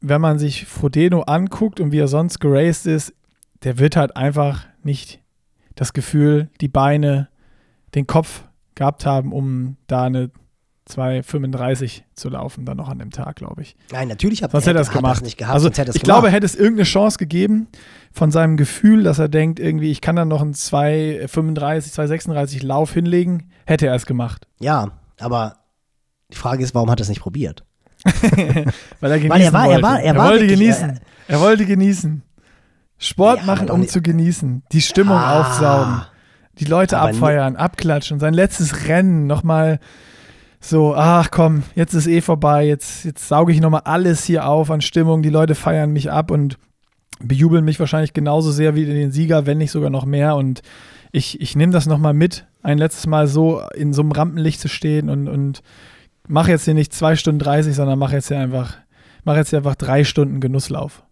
wenn man sich Frodeno anguckt und wie er sonst geraced ist, der wird halt einfach nicht das Gefühl, die Beine, den Kopf gehabt haben, um da eine 2,35 zu laufen, dann noch an dem Tag, glaube ich. Nein, natürlich hat, Sonst hätte er gemacht. nicht gehabt. also er ich gemacht. glaube, hätte es irgendeine Chance gegeben von seinem Gefühl, dass er denkt, irgendwie, ich kann dann noch einen 2,35, 2,36 Lauf hinlegen, hätte er es gemacht. Ja, aber die Frage ist, warum hat er es nicht probiert? Weil er genießen Weil er war- er wollte. war- er war wollte wirklich- genießen. Er, wollte genießen. Sport Ja, machen, um nicht- zu genießen. Die Stimmung Ah. aufsaugen. Die Leute abfeiern, abklatschen. Sein letztes Rennen nochmal so, ach komm, jetzt ist eh vorbei. Jetzt, jetzt sauge ich nochmal alles hier auf an Stimmung. Die Leute feiern mich ab und bejubeln mich wahrscheinlich genauso sehr wie den Sieger, wenn nicht sogar noch mehr. Und ich, ich nehme das nochmal mit, ein letztes Mal so in so einem Rampenlicht zu stehen und, und mache jetzt hier nicht zwei Stunden 30, sondern mache jetzt hier einfach, mache jetzt hier einfach drei Stunden Genusslauf.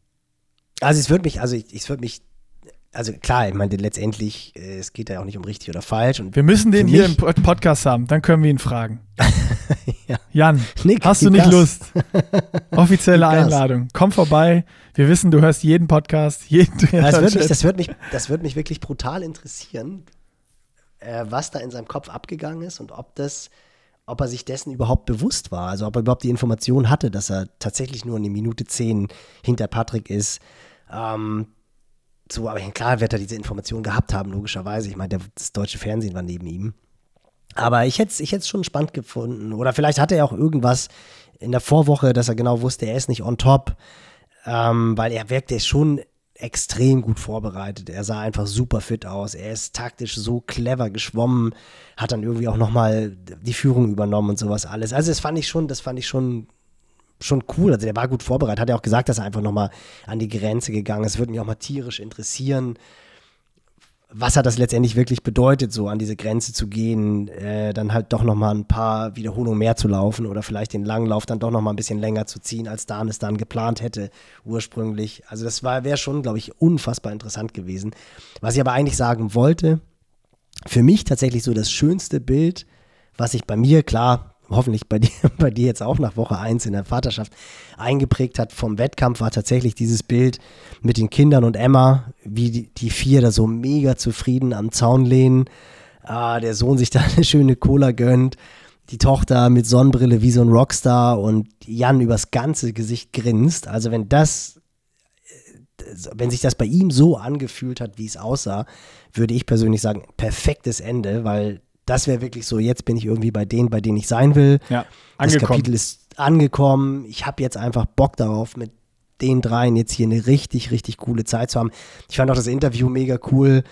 Also es wird mich, also ich, es wird mich, also klar, ich meine, letztendlich, äh, es geht ja auch nicht um richtig oder falsch. Und Wir müssen den hier im Podcast haben, dann können wir ihn fragen. Ja. Jan, Nick, hast du nicht Gas. Lust? Offizielle. Einladung. Komm vorbei. Wir wissen, du hörst jeden Podcast, jeden Das wird, mich, das, wird mich, das wird mich wirklich brutal interessieren, äh, was da in seinem Kopf abgegangen ist und ob das, ob er sich dessen überhaupt bewusst war. Also ob er überhaupt die Information hatte, dass er tatsächlich nur eine Minute zehn hinter Patrick ist. Ähm, so, aber klar wird er diese Information gehabt haben, logischerweise. Ich meine, das deutsche Fernsehen war neben ihm. Aber ich hätte es ich schon spannend gefunden. Oder vielleicht hatte er auch irgendwas in der Vorwoche, dass er genau wusste, er ist nicht on top. Ähm, weil er wirkte schon extrem gut vorbereitet. Er sah einfach super fit aus. Er ist taktisch so clever geschwommen, hat dann irgendwie auch nochmal die Führung übernommen und sowas alles. Also das fand ich schon, das fand ich schon schon cool. Also der war gut vorbereitet. Hat ja auch gesagt, dass er einfach nochmal an die Grenze gegangen ist. Würde mich auch mal tierisch interessieren, was hat das letztendlich wirklich bedeutet, so an diese Grenze zu gehen, äh, dann halt doch nochmal ein paar Wiederholungen mehr zu laufen oder vielleicht den Langlauf dann doch nochmal ein bisschen länger zu ziehen, als Dan es dann geplant hätte ursprünglich. Also das wäre schon, glaube ich, unfassbar interessant gewesen. Was ich aber eigentlich sagen wollte, für mich tatsächlich so das schönste Bild, was ich bei mir, klar, hoffentlich bei dir, bei dir jetzt auch nach Woche 1 in der Vaterschaft eingeprägt hat vom Wettkampf, war tatsächlich dieses Bild mit den Kindern und Emma, wie die, die vier da so mega zufrieden am Zaun lehnen. Ah, der Sohn sich da eine schöne Cola gönnt, die Tochter mit Sonnenbrille wie so ein Rockstar und Jan übers ganze Gesicht grinst. Also wenn das wenn sich das bei ihm so angefühlt hat, wie es aussah, würde ich persönlich sagen, perfektes Ende, weil das wäre wirklich so, jetzt bin ich irgendwie bei denen, bei denen ich sein will. Ja, angekommen. Das Kapitel ist angekommen. Ich habe jetzt einfach Bock darauf, mit den dreien jetzt hier eine richtig, richtig coole Zeit zu haben. Ich fand auch das Interview mega cool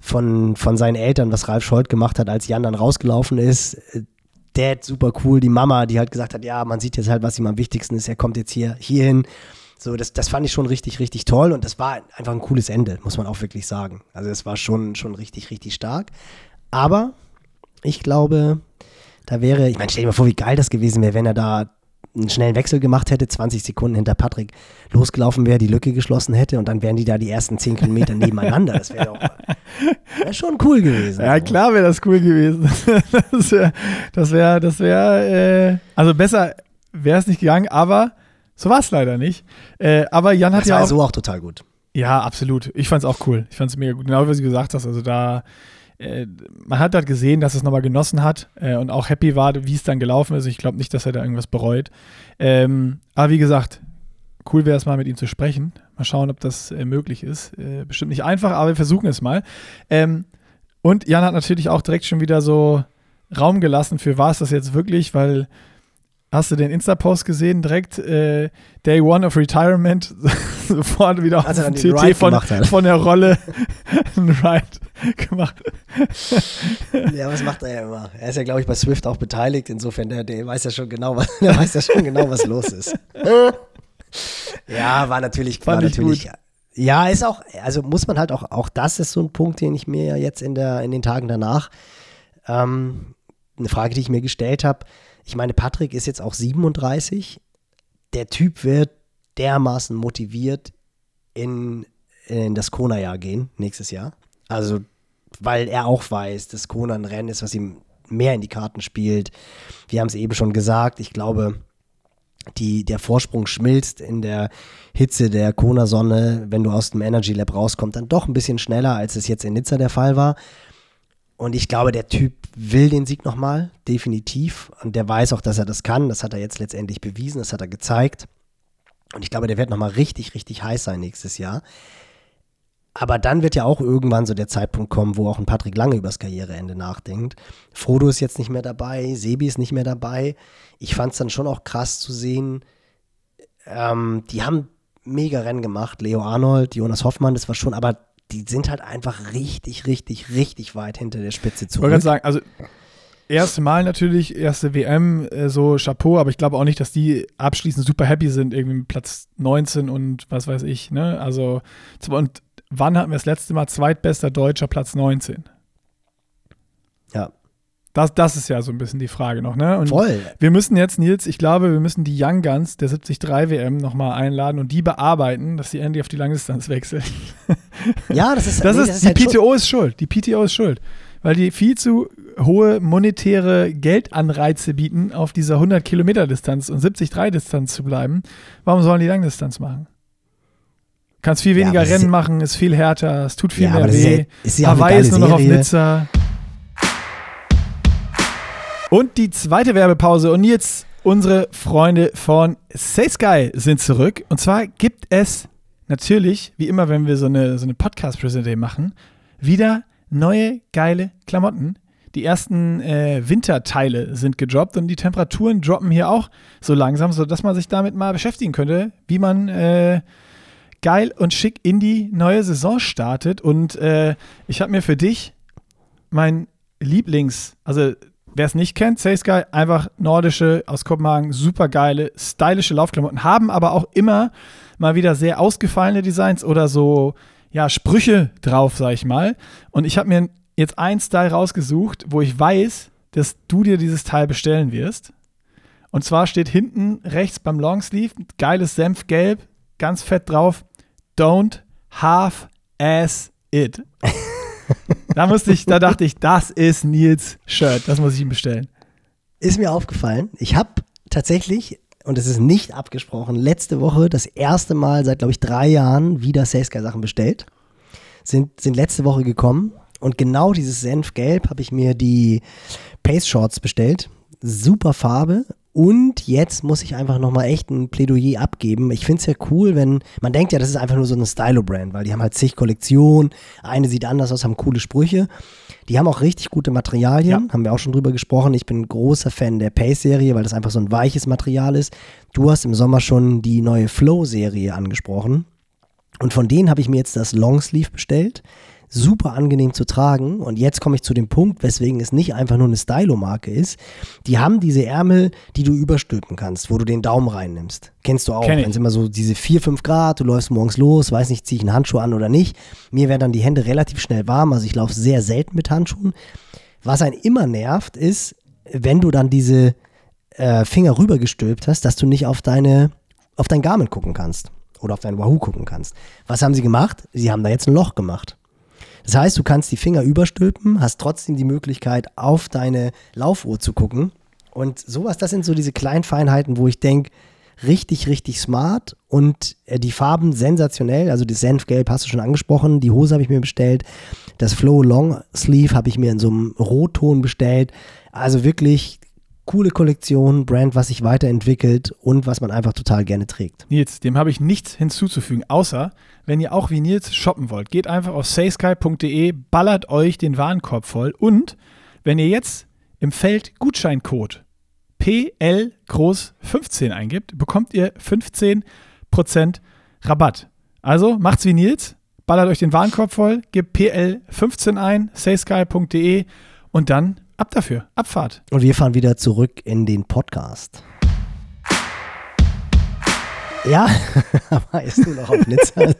von, von seinen Eltern, was Ralf Scholz gemacht hat, als Jan dann rausgelaufen ist. Dad, super cool. Die Mama, die halt gesagt hat, ja, man sieht jetzt halt, was ihm am wichtigsten ist. Er kommt jetzt hier, hierhin. So, das, das fand ich schon richtig, richtig toll und das war einfach ein cooles Ende, muss man auch wirklich sagen. Also es war schon, schon richtig, richtig stark. Aber ich glaube, da wäre, ich meine, stell dir mal vor, wie geil das gewesen wäre, wenn er da einen schnellen Wechsel gemacht hätte, 20 Sekunden hinter Patrick losgelaufen wäre, die Lücke geschlossen hätte und dann wären die da die ersten 10 Kilometer nebeneinander. Das wäre doch wär schon cool gewesen. Ja, so. klar wäre das cool gewesen. das wäre, das wäre, das wäre, äh, also besser wäre es nicht gegangen, aber so war es leider nicht. Äh, aber Jan hat das ja war auch. so auch total gut. Ja, absolut. Ich fand es auch cool. Ich fand es mega gut. Genau wie du gesagt hast. Also da äh, man hat halt gesehen, dass es nochmal genossen hat äh, und auch happy war, wie es dann gelaufen ist. Ich glaube nicht, dass er da irgendwas bereut. Ähm, aber wie gesagt, cool wäre es mal mit ihm zu sprechen. Mal schauen, ob das äh, möglich ist. Äh, bestimmt nicht einfach, aber wir versuchen es mal. Ähm, und Jan hat natürlich auch direkt schon wieder so Raum gelassen für war es das jetzt wirklich, weil Hast du den Insta-Post gesehen? Direkt äh, Day One of Retirement, sofort wieder auf den TT von, von der Rolle ein Ride gemacht. ja, was macht er ja immer? Er ist ja, glaube ich, bei Swift auch beteiligt. Insofern, der, der weiß ja schon genau, was, der weiß ja schon genau, was los ist. ja, war natürlich, war natürlich. Gut. Ja, ist auch, also muss man halt auch, auch das ist so ein Punkt, den ich mir ja jetzt in, der, in den Tagen danach, ähm, eine Frage, die ich mir gestellt habe ich meine, Patrick ist jetzt auch 37. Der Typ wird dermaßen motiviert in, in das Kona-Jahr gehen, nächstes Jahr. Also, weil er auch weiß, dass Kona ein Rennen ist, was ihm mehr in die Karten spielt. Wir haben es eben schon gesagt, ich glaube, die, der Vorsprung schmilzt in der Hitze der Kona-Sonne, wenn du aus dem Energy Lab rauskommst, dann doch ein bisschen schneller, als es jetzt in Nizza der Fall war. Und ich glaube, der Typ will den Sieg nochmal, definitiv. Und der weiß auch, dass er das kann. Das hat er jetzt letztendlich bewiesen, das hat er gezeigt. Und ich glaube, der wird nochmal richtig, richtig heiß sein nächstes Jahr. Aber dann wird ja auch irgendwann so der Zeitpunkt kommen, wo auch ein Patrick Lange übers Karriereende nachdenkt. Frodo ist jetzt nicht mehr dabei, Sebi ist nicht mehr dabei. Ich fand es dann schon auch krass zu sehen. Ähm, die haben mega Rennen gemacht. Leo Arnold, Jonas Hoffmann, das war schon, aber die sind halt einfach richtig, richtig, richtig weit hinter der Spitze zurück. Ich wollte sagen, also erste Mal natürlich, erste WM, äh, so Chapeau, aber ich glaube auch nicht, dass die abschließend super happy sind, irgendwie mit Platz 19 und was weiß ich, ne? Also, und wann hatten wir das letzte Mal zweitbester Deutscher Platz 19? Ja. Das, das ist ja so ein bisschen die Frage noch, ne? Und Voll. Wir müssen jetzt, Nils, ich glaube, wir müssen die Young Guns der 73 WM nochmal einladen und die bearbeiten, dass sie endlich auf die Langdistanz wechseln. Ja, das ist, das nee, ist, das ist Die halt PTO ist schuld. Die PTO ist schuld. Weil die viel zu hohe monetäre Geldanreize bieten, auf dieser 100 Kilometer Distanz und 73 Distanz zu bleiben. Warum sollen die Langdistanz machen? Kannst viel weniger ja, Rennen machen, ist viel härter, es tut viel ja, mehr weh. Ist ja, ist Hawaii ist nur noch auf Nizza. Und die zweite Werbepause. Und jetzt unsere Freunde von Say Sky sind zurück. Und zwar gibt es natürlich, wie immer, wenn wir so eine, so eine Podcast-Präsentation machen, wieder neue geile Klamotten, die ersten äh, Winterteile sind gedroppt und die Temperaturen droppen hier auch so langsam, sodass man sich damit mal beschäftigen könnte, wie man äh, geil und schick in die neue Saison startet. Und äh, ich habe mir für dich mein Lieblings, also wer es nicht kennt, Say Sky, einfach nordische aus Kopenhagen, super geile, stylische Laufklamotten, haben aber auch immer mal wieder sehr ausgefallene Designs oder so, ja, Sprüche drauf, sag ich mal. Und ich habe mir jetzt ein Style rausgesucht, wo ich weiß, dass du dir dieses Teil bestellen wirst. Und zwar steht hinten rechts beim Longsleeve geiles Senfgelb, ganz fett drauf. Don't half ass it. da musste ich, da dachte ich, das ist Nils Shirt, das muss ich ihm bestellen. Ist mir aufgefallen. Ich habe tatsächlich, und es ist nicht abgesprochen, letzte Woche das erste Mal seit, glaube ich, drei Jahren wieder Saskia-Sachen bestellt. Sind, sind letzte Woche gekommen. Und genau dieses Senfgelb habe ich mir die Pace Shorts bestellt. Super Farbe, und jetzt muss ich einfach nochmal echt ein Plädoyer abgeben. Ich finde es ja cool, wenn, man denkt ja, das ist einfach nur so eine Stylo-Brand, weil die haben halt zig Kollektionen, eine sieht anders aus, haben coole Sprüche. Die haben auch richtig gute Materialien, ja. haben wir auch schon drüber gesprochen. Ich bin ein großer Fan der Pace-Serie, weil das einfach so ein weiches Material ist. Du hast im Sommer schon die neue Flow-Serie angesprochen. Und von denen habe ich mir jetzt das Longsleeve bestellt super angenehm zu tragen. Und jetzt komme ich zu dem Punkt, weswegen es nicht einfach nur eine Stylo-Marke ist. Die haben diese Ärmel, die du überstülpen kannst, wo du den Daumen reinnimmst. Kennst du auch, wenn es immer so diese 4, 5 Grad, du läufst morgens los, weiß nicht, ziehe ich einen Handschuh an oder nicht. Mir werden dann die Hände relativ schnell warm, also ich laufe sehr selten mit Handschuhen. Was einen immer nervt, ist, wenn du dann diese äh, Finger rübergestülpt hast, dass du nicht auf deine, auf dein Garmin gucken kannst oder auf dein Wahoo gucken kannst. Was haben sie gemacht? Sie haben da jetzt ein Loch gemacht. Das heißt, du kannst die Finger überstülpen, hast trotzdem die Möglichkeit, auf deine Laufuhr zu gucken. Und sowas, das sind so diese kleinen Feinheiten, wo ich denke, richtig, richtig smart und äh, die Farben sensationell. Also das Senfgelb hast du schon angesprochen, die Hose habe ich mir bestellt, das Flow Long Sleeve habe ich mir in so einem Rotton bestellt. Also wirklich coole Kollektion, Brand, was sich weiterentwickelt und was man einfach total gerne trägt. Nils, dem habe ich nichts hinzuzufügen, außer wenn ihr auch wie Nils shoppen wollt, geht einfach auf saysky.de, ballert euch den Warenkorb voll und wenn ihr jetzt im Feld Gutscheincode PL groß 15 eingibt, bekommt ihr 15% Rabatt. Also macht's wie Nils, ballert euch den Warenkorb voll, gebt PL 15 ein, saysky.de und dann ab dafür, Abfahrt. Und wir fahren wieder zurück in den Podcast. Ja, weißt du noch auf Nizza?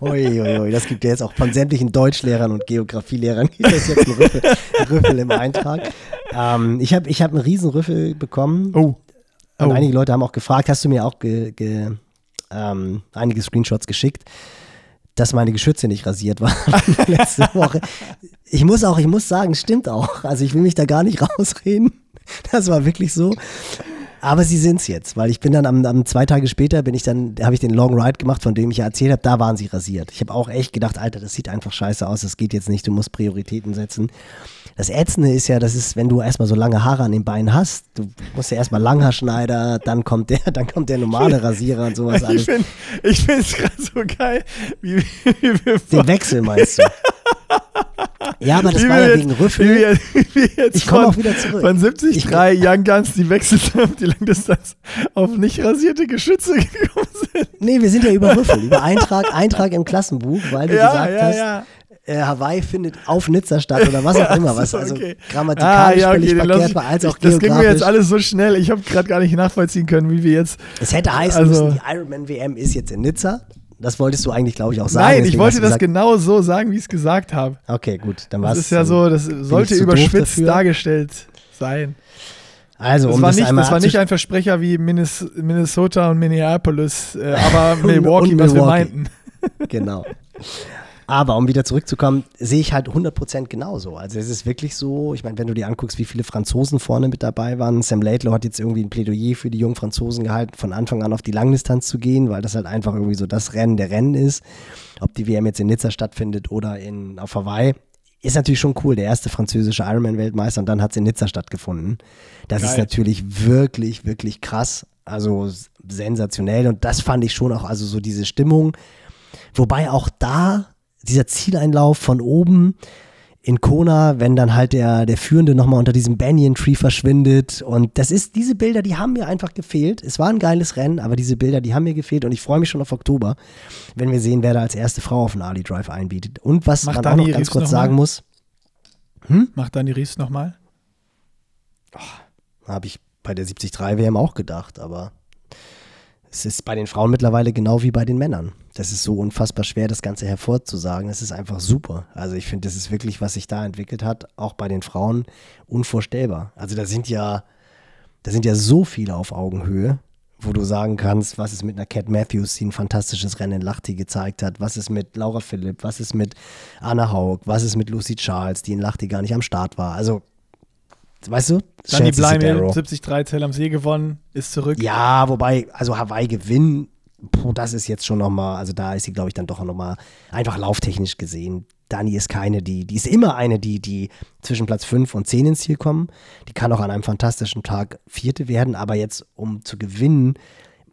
Uiuiui, das gibt ja jetzt auch von sämtlichen Deutschlehrern und Geografielehrern gibt es jetzt einen Rüffel, Rüffel im Eintrag. Ähm, ich habe ich hab einen riesen Rüffel bekommen. Oh. Und oh. einige Leute haben auch gefragt, hast du mir auch ge, ge, ähm, einige Screenshots geschickt, dass meine Geschütze nicht rasiert waren letzte Woche. Ich muss auch, ich muss sagen, stimmt auch. Also ich will mich da gar nicht rausreden. Das war wirklich so. Aber sie sind es jetzt, weil ich bin dann am, am, zwei Tage später bin ich dann, habe ich den Long Ride gemacht, von dem ich ja erzählt habe, da waren sie rasiert. Ich habe auch echt gedacht, Alter, das sieht einfach scheiße aus, das geht jetzt nicht, du musst Prioritäten setzen. Das Ätzende ist ja, das ist, wenn du erstmal so lange Haare an den Beinen hast, du musst ja erstmal Langhaarschneider, dann kommt der, dann kommt der normale Rasierer und sowas alles. Ich finde es gerade so geil, wie, wie wir Den Wechsel meinst du? Ja, aber das wie war ja wegen Rüffel. Wie wir, wie jetzt ich komme auch wieder zurück. Von 73 Young Guns, die wechselt haben, die Langdistanz auf nicht rasierte Geschütze gekommen sind. Nee, wir sind ja über Rüffel, über Eintrag, Eintrag im Klassenbuch, weil du ja, gesagt ja, hast, ja. Äh, Hawaii findet auf Nizza statt oder was auch immer, was also okay. grammatikalisch ah, ja, okay, verkehrt war, als auch Das ging mir jetzt alles so schnell, ich habe gerade gar nicht nachvollziehen können, wie wir jetzt. Es hätte heißen also, müssen, die Ironman WM ist jetzt in Nizza. Das wolltest du eigentlich, glaube ich, auch sagen. Nein, ich wollte das genau so sagen, wie ich es gesagt habe. Okay, gut. Dann das ist ja so, das sollte überspitzt dargestellt sein. Also, das, um war, das, nicht, das war nicht ein Versprecher wie Minnesota und Minneapolis, äh, aber Milwaukee, und was wir meinten. Genau. Aber um wieder zurückzukommen, sehe ich halt 100% genauso. Also es ist wirklich so, ich meine, wenn du dir anguckst, wie viele Franzosen vorne mit dabei waren, Sam Laidlow hat jetzt irgendwie ein Plädoyer für die jungen Franzosen gehalten, von Anfang an auf die Langdistanz zu gehen, weil das halt einfach irgendwie so das Rennen der Rennen ist. Ob die WM jetzt in Nizza stattfindet oder in, auf Hawaii, ist natürlich schon cool. Der erste französische Ironman-Weltmeister und dann hat es in Nizza stattgefunden. Das Geil. ist natürlich wirklich, wirklich krass. Also sensationell und das fand ich schon auch, also so diese Stimmung. Wobei auch da dieser Zieleinlauf von oben, in Kona, wenn dann halt der, der Führende nochmal unter diesem Banyan Tree verschwindet. Und das ist, diese Bilder, die haben mir einfach gefehlt. Es war ein geiles Rennen, aber diese Bilder, die haben mir gefehlt und ich freue mich schon auf Oktober, wenn wir sehen, wer da als erste Frau auf den Ali Drive einbietet. Und was Macht man Dani auch noch ganz Riefs kurz noch sagen mal? muss, Macht Dani Ries nochmal? habe ich bei der 73 WM auch gedacht, aber es ist bei den Frauen mittlerweile genau wie bei den Männern. Das ist so unfassbar schwer, das Ganze hervorzusagen. Es ist einfach super. Also ich finde, das ist wirklich, was sich da entwickelt hat, auch bei den Frauen, unvorstellbar. Also da sind ja, da sind ja so viele auf Augenhöhe, wo du sagen kannst, was ist mit einer Cat Matthews, die ein fantastisches Rennen in Lachti gezeigt hat, was ist mit Laura Philipp, was ist mit Anna Haug, was ist mit Lucy Charles, die in Lachti gar nicht am Start war. Also, weißt du? Dani Chelsea Bleimel, Sodaro. 73 Zell am See gewonnen, ist zurück. Ja, wobei, also Hawaii gewinnen, puh, das ist jetzt schon nochmal, also da ist sie, glaube ich, dann doch nochmal einfach lauftechnisch gesehen. Dani ist keine, die, die ist immer eine, die, die zwischen Platz 5 und 10 ins Ziel kommen. Die kann auch an einem fantastischen Tag Vierte werden, aber jetzt, um zu gewinnen,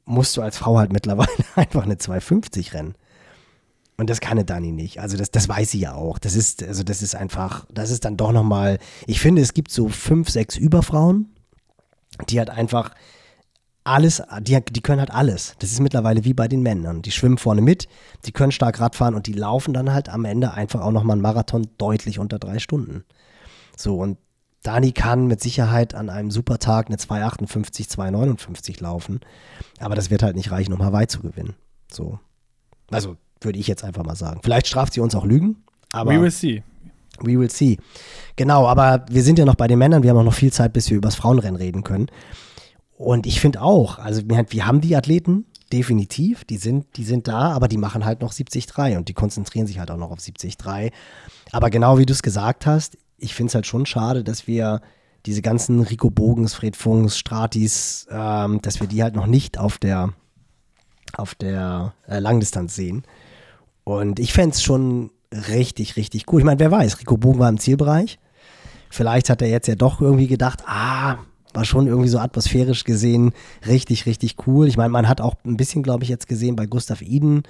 musst du als Frau halt mittlerweile einfach eine 250 rennen. Und das kann eine Dani nicht. Also das, das weiß sie ja auch. Das ist, also das ist einfach, das ist dann doch nochmal, ich finde, es gibt so fünf, sechs Überfrauen, die halt einfach alles, die, die können halt alles. Das ist mittlerweile wie bei den Männern. Die schwimmen vorne mit, die können stark Radfahren und die laufen dann halt am Ende einfach auch nochmal einen Marathon deutlich unter drei Stunden. So, und Dani kann mit Sicherheit an einem super Tag eine 258, 259 laufen, aber das wird halt nicht reichen, um Hawaii zu gewinnen. So. Also, würde ich jetzt einfach mal sagen. Vielleicht straft sie uns auch Lügen, aber. We will see. We will see. Genau, aber wir sind ja noch bei den Männern. Wir haben auch noch viel Zeit, bis wir über das Frauenrennen reden können. Und ich finde auch, also wir, haben die Athleten, definitiv, die sind, die sind da, aber die machen halt noch 73 und die konzentrieren sich halt auch noch auf 73. Aber genau wie du es gesagt hast, ich finde es halt schon schade, dass wir diese ganzen Rico Bogens, Fred Funks, Stratis, ähm, dass wir die halt noch nicht auf der, auf der äh, Langdistanz sehen. Und ich fände es schon richtig, richtig cool. Ich meine, wer weiß, Rico Bogen war im Zielbereich. Vielleicht hat er jetzt ja doch irgendwie gedacht, ah, war schon irgendwie so atmosphärisch gesehen richtig, richtig cool. Ich meine, man hat auch ein bisschen, glaube ich, jetzt gesehen bei Gustav Iden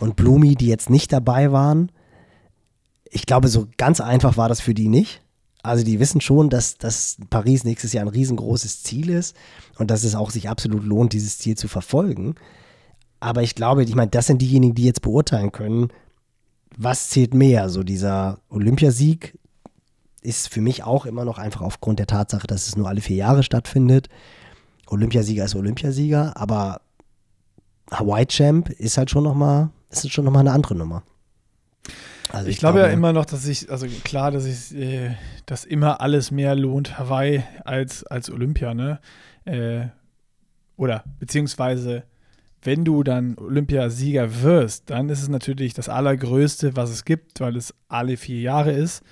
und Blumi, die jetzt nicht dabei waren. Ich glaube, so ganz einfach war das für die nicht. Also die wissen schon, dass, dass Paris nächstes Jahr ein riesengroßes Ziel ist und dass es auch sich absolut lohnt, dieses Ziel zu verfolgen. Aber ich glaube, ich meine, das sind diejenigen, die jetzt beurteilen können, was zählt mehr. So dieser Olympiasieg ist für mich auch immer noch einfach aufgrund der Tatsache, dass es nur alle vier Jahre stattfindet. Olympiasieger ist Olympiasieger, aber Hawaii Champ ist halt schon noch mal, ist schon noch mal eine andere Nummer. Also Ich, glaube ja immer noch, dass ich, also klar, dass ich, äh, dass immer alles mehr lohnt, Hawaii als, als Olympia, ne? Äh, oder beziehungsweise, wenn du dann Olympiasieger wirst, dann ist es natürlich das Allergrößte, was es gibt, weil es alle vier Jahre ist.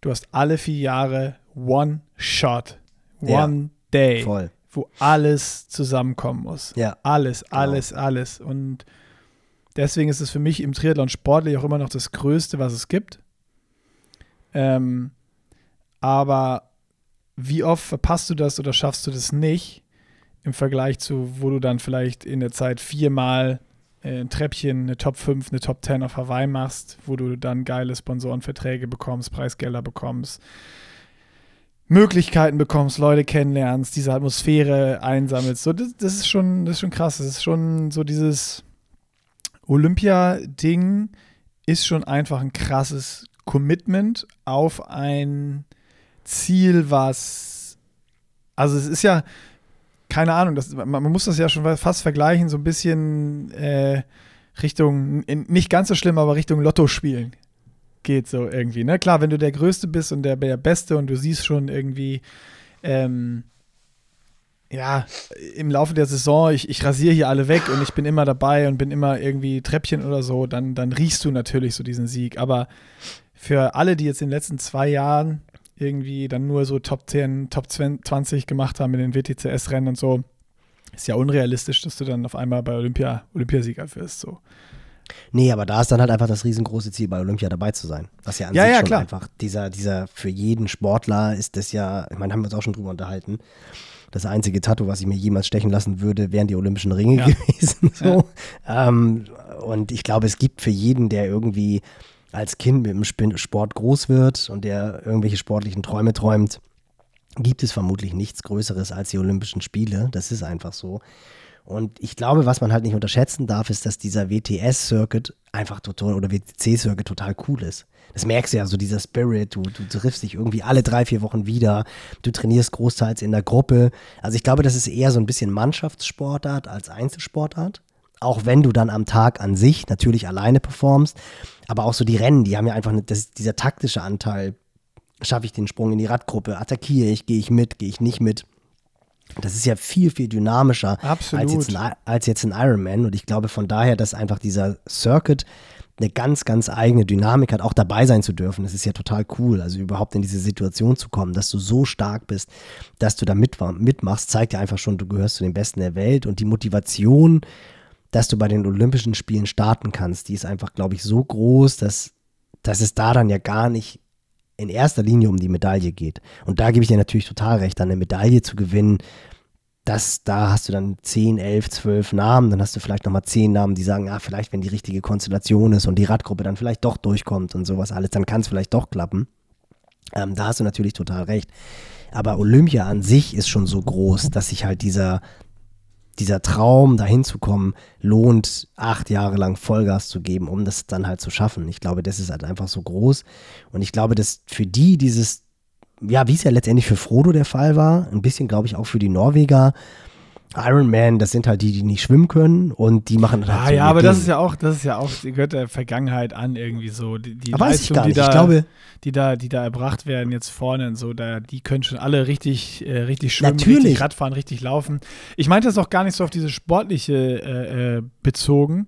Du hast alle vier Jahre One Shot, Ja, One Day, voll. wo alles zusammenkommen muss. Ja, Alles, alles, alles. Und deswegen ist es für mich im Triathlon sportlich auch immer noch das Größte, was es gibt. Ähm, aber wie oft verpasst du das oder schaffst du das nicht im Vergleich zu, wo du dann vielleicht in der Zeit viermal äh, ein Treppchen, eine Top 5, eine Top 10 auf Hawaii machst, wo du dann geile Sponsorenverträge bekommst, Preisgelder bekommst, Möglichkeiten bekommst, Leute kennenlernst, diese Atmosphäre einsammelst. So, das, das ist schon, das ist schon krass. Das ist schon so dieses Olympia-Ding ist schon einfach ein krasses Commitment auf ein Ziel, was also es ist ja keine Ahnung, das, man, man muss das ja schon fast vergleichen, so ein bisschen äh, Richtung, in, nicht ganz so schlimm, aber Richtung Lotto spielen geht so irgendwie. Ne? Klar, wenn du der Größte bist und der, der Beste und du siehst schon irgendwie, ähm, ja, im Laufe der Saison, ich, ich rasiere hier alle weg und ich bin immer dabei und bin immer irgendwie Treppchen oder so, dann, dann riechst du natürlich so diesen Sieg. Aber für alle, die jetzt in den letzten zwei Jahren irgendwie dann nur so Top 10, Top 20 gemacht haben in den WTCS-Rennen und so, ist ja unrealistisch, dass du dann auf einmal bei Olympia Olympiasieger wirst. So. Nee, aber da ist dann halt einfach das riesengroße Ziel, bei Olympia dabei zu sein. Was ja an Ja, sich ja, schon klar. einfach, dieser, dieser, für jeden Sportler ist das ja, ich meine, haben wir uns auch schon drüber unterhalten. Das einzige Tattoo, was ich mir jemals stechen lassen würde, wären die Olympischen Ringe Ja. gewesen. So. Ähm, und ich glaube, es gibt für jeden, der irgendwie als Kind mit dem Sport groß wird und der irgendwelche sportlichen Träume träumt, gibt es vermutlich nichts Größeres als die Olympischen Spiele. Das ist einfach so. Und ich glaube, was man halt nicht unterschätzen darf, ist, dass dieser WTS-Circuit einfach total oder WTC-Circuit total cool ist. Das merkst du ja, so dieser Spirit, du, du triffst dich irgendwie alle drei, vier Wochen wieder, du trainierst großteils in der Gruppe. Also ich glaube, das ist eher so ein bisschen Mannschaftssportart als Einzelsportart. Auch wenn du dann am Tag an sich natürlich alleine performst, aber auch so die Rennen, die haben ja einfach, das, dieser taktische Anteil, schaffe ich den Sprung in die Radgruppe, attackiere ich, gehe ich mit, gehe ich nicht mit. Das ist ja viel, viel dynamischer als jetzt, ein, als jetzt ein Ironman. Und ich glaube von daher, dass einfach dieser Circuit eine ganz, ganz eigene Dynamik hat, auch dabei sein zu dürfen. Das ist ja total cool. Also überhaupt in diese Situation zu kommen, dass du so stark bist, dass du da mit, mitmachst, zeigt ja einfach schon, du gehörst zu den Besten der Welt. Und die Motivation, dass du bei den Olympischen Spielen starten kannst, die ist einfach, glaube ich, so groß, dass, dass es da dann ja gar nicht in erster Linie um die Medaille geht. Und da gebe ich dir natürlich total recht, dann eine Medaille zu gewinnen, das, da hast du dann 10, 11, 12 Namen, dann hast du vielleicht nochmal 10 Namen, die sagen, ah, vielleicht wenn die richtige Konstellation ist und die Radgruppe dann vielleicht doch durchkommt und sowas alles, dann kann es vielleicht doch klappen. Ähm, da hast du natürlich total recht. Aber Olympia an sich ist schon so groß, dass sich halt dieser, dieser Traum, dahin zu kommen, lohnt, acht Jahre lang Vollgas zu geben, um das dann halt zu schaffen. Ich glaube, das ist halt einfach so groß. Und ich glaube, dass für die dieses ja, wie es ja letztendlich für Frodo der Fall war, ein bisschen, glaube ich, auch für die Norweger. Iron Man, das sind halt die, die nicht schwimmen können und die machen halt ah, so Ja, aber Ding. das ist ja auch, das ist ja auch, die gehört der Vergangenheit an irgendwie so. Die, die aber Leistung, die da, glaube, die da, die da erbracht werden jetzt vorne und so, da, die können schon alle richtig, äh, richtig schwimmen, Natürlich. richtig Radfahren, richtig laufen. Ich meinte das auch gar nicht so auf diese sportliche äh, äh, bezogen,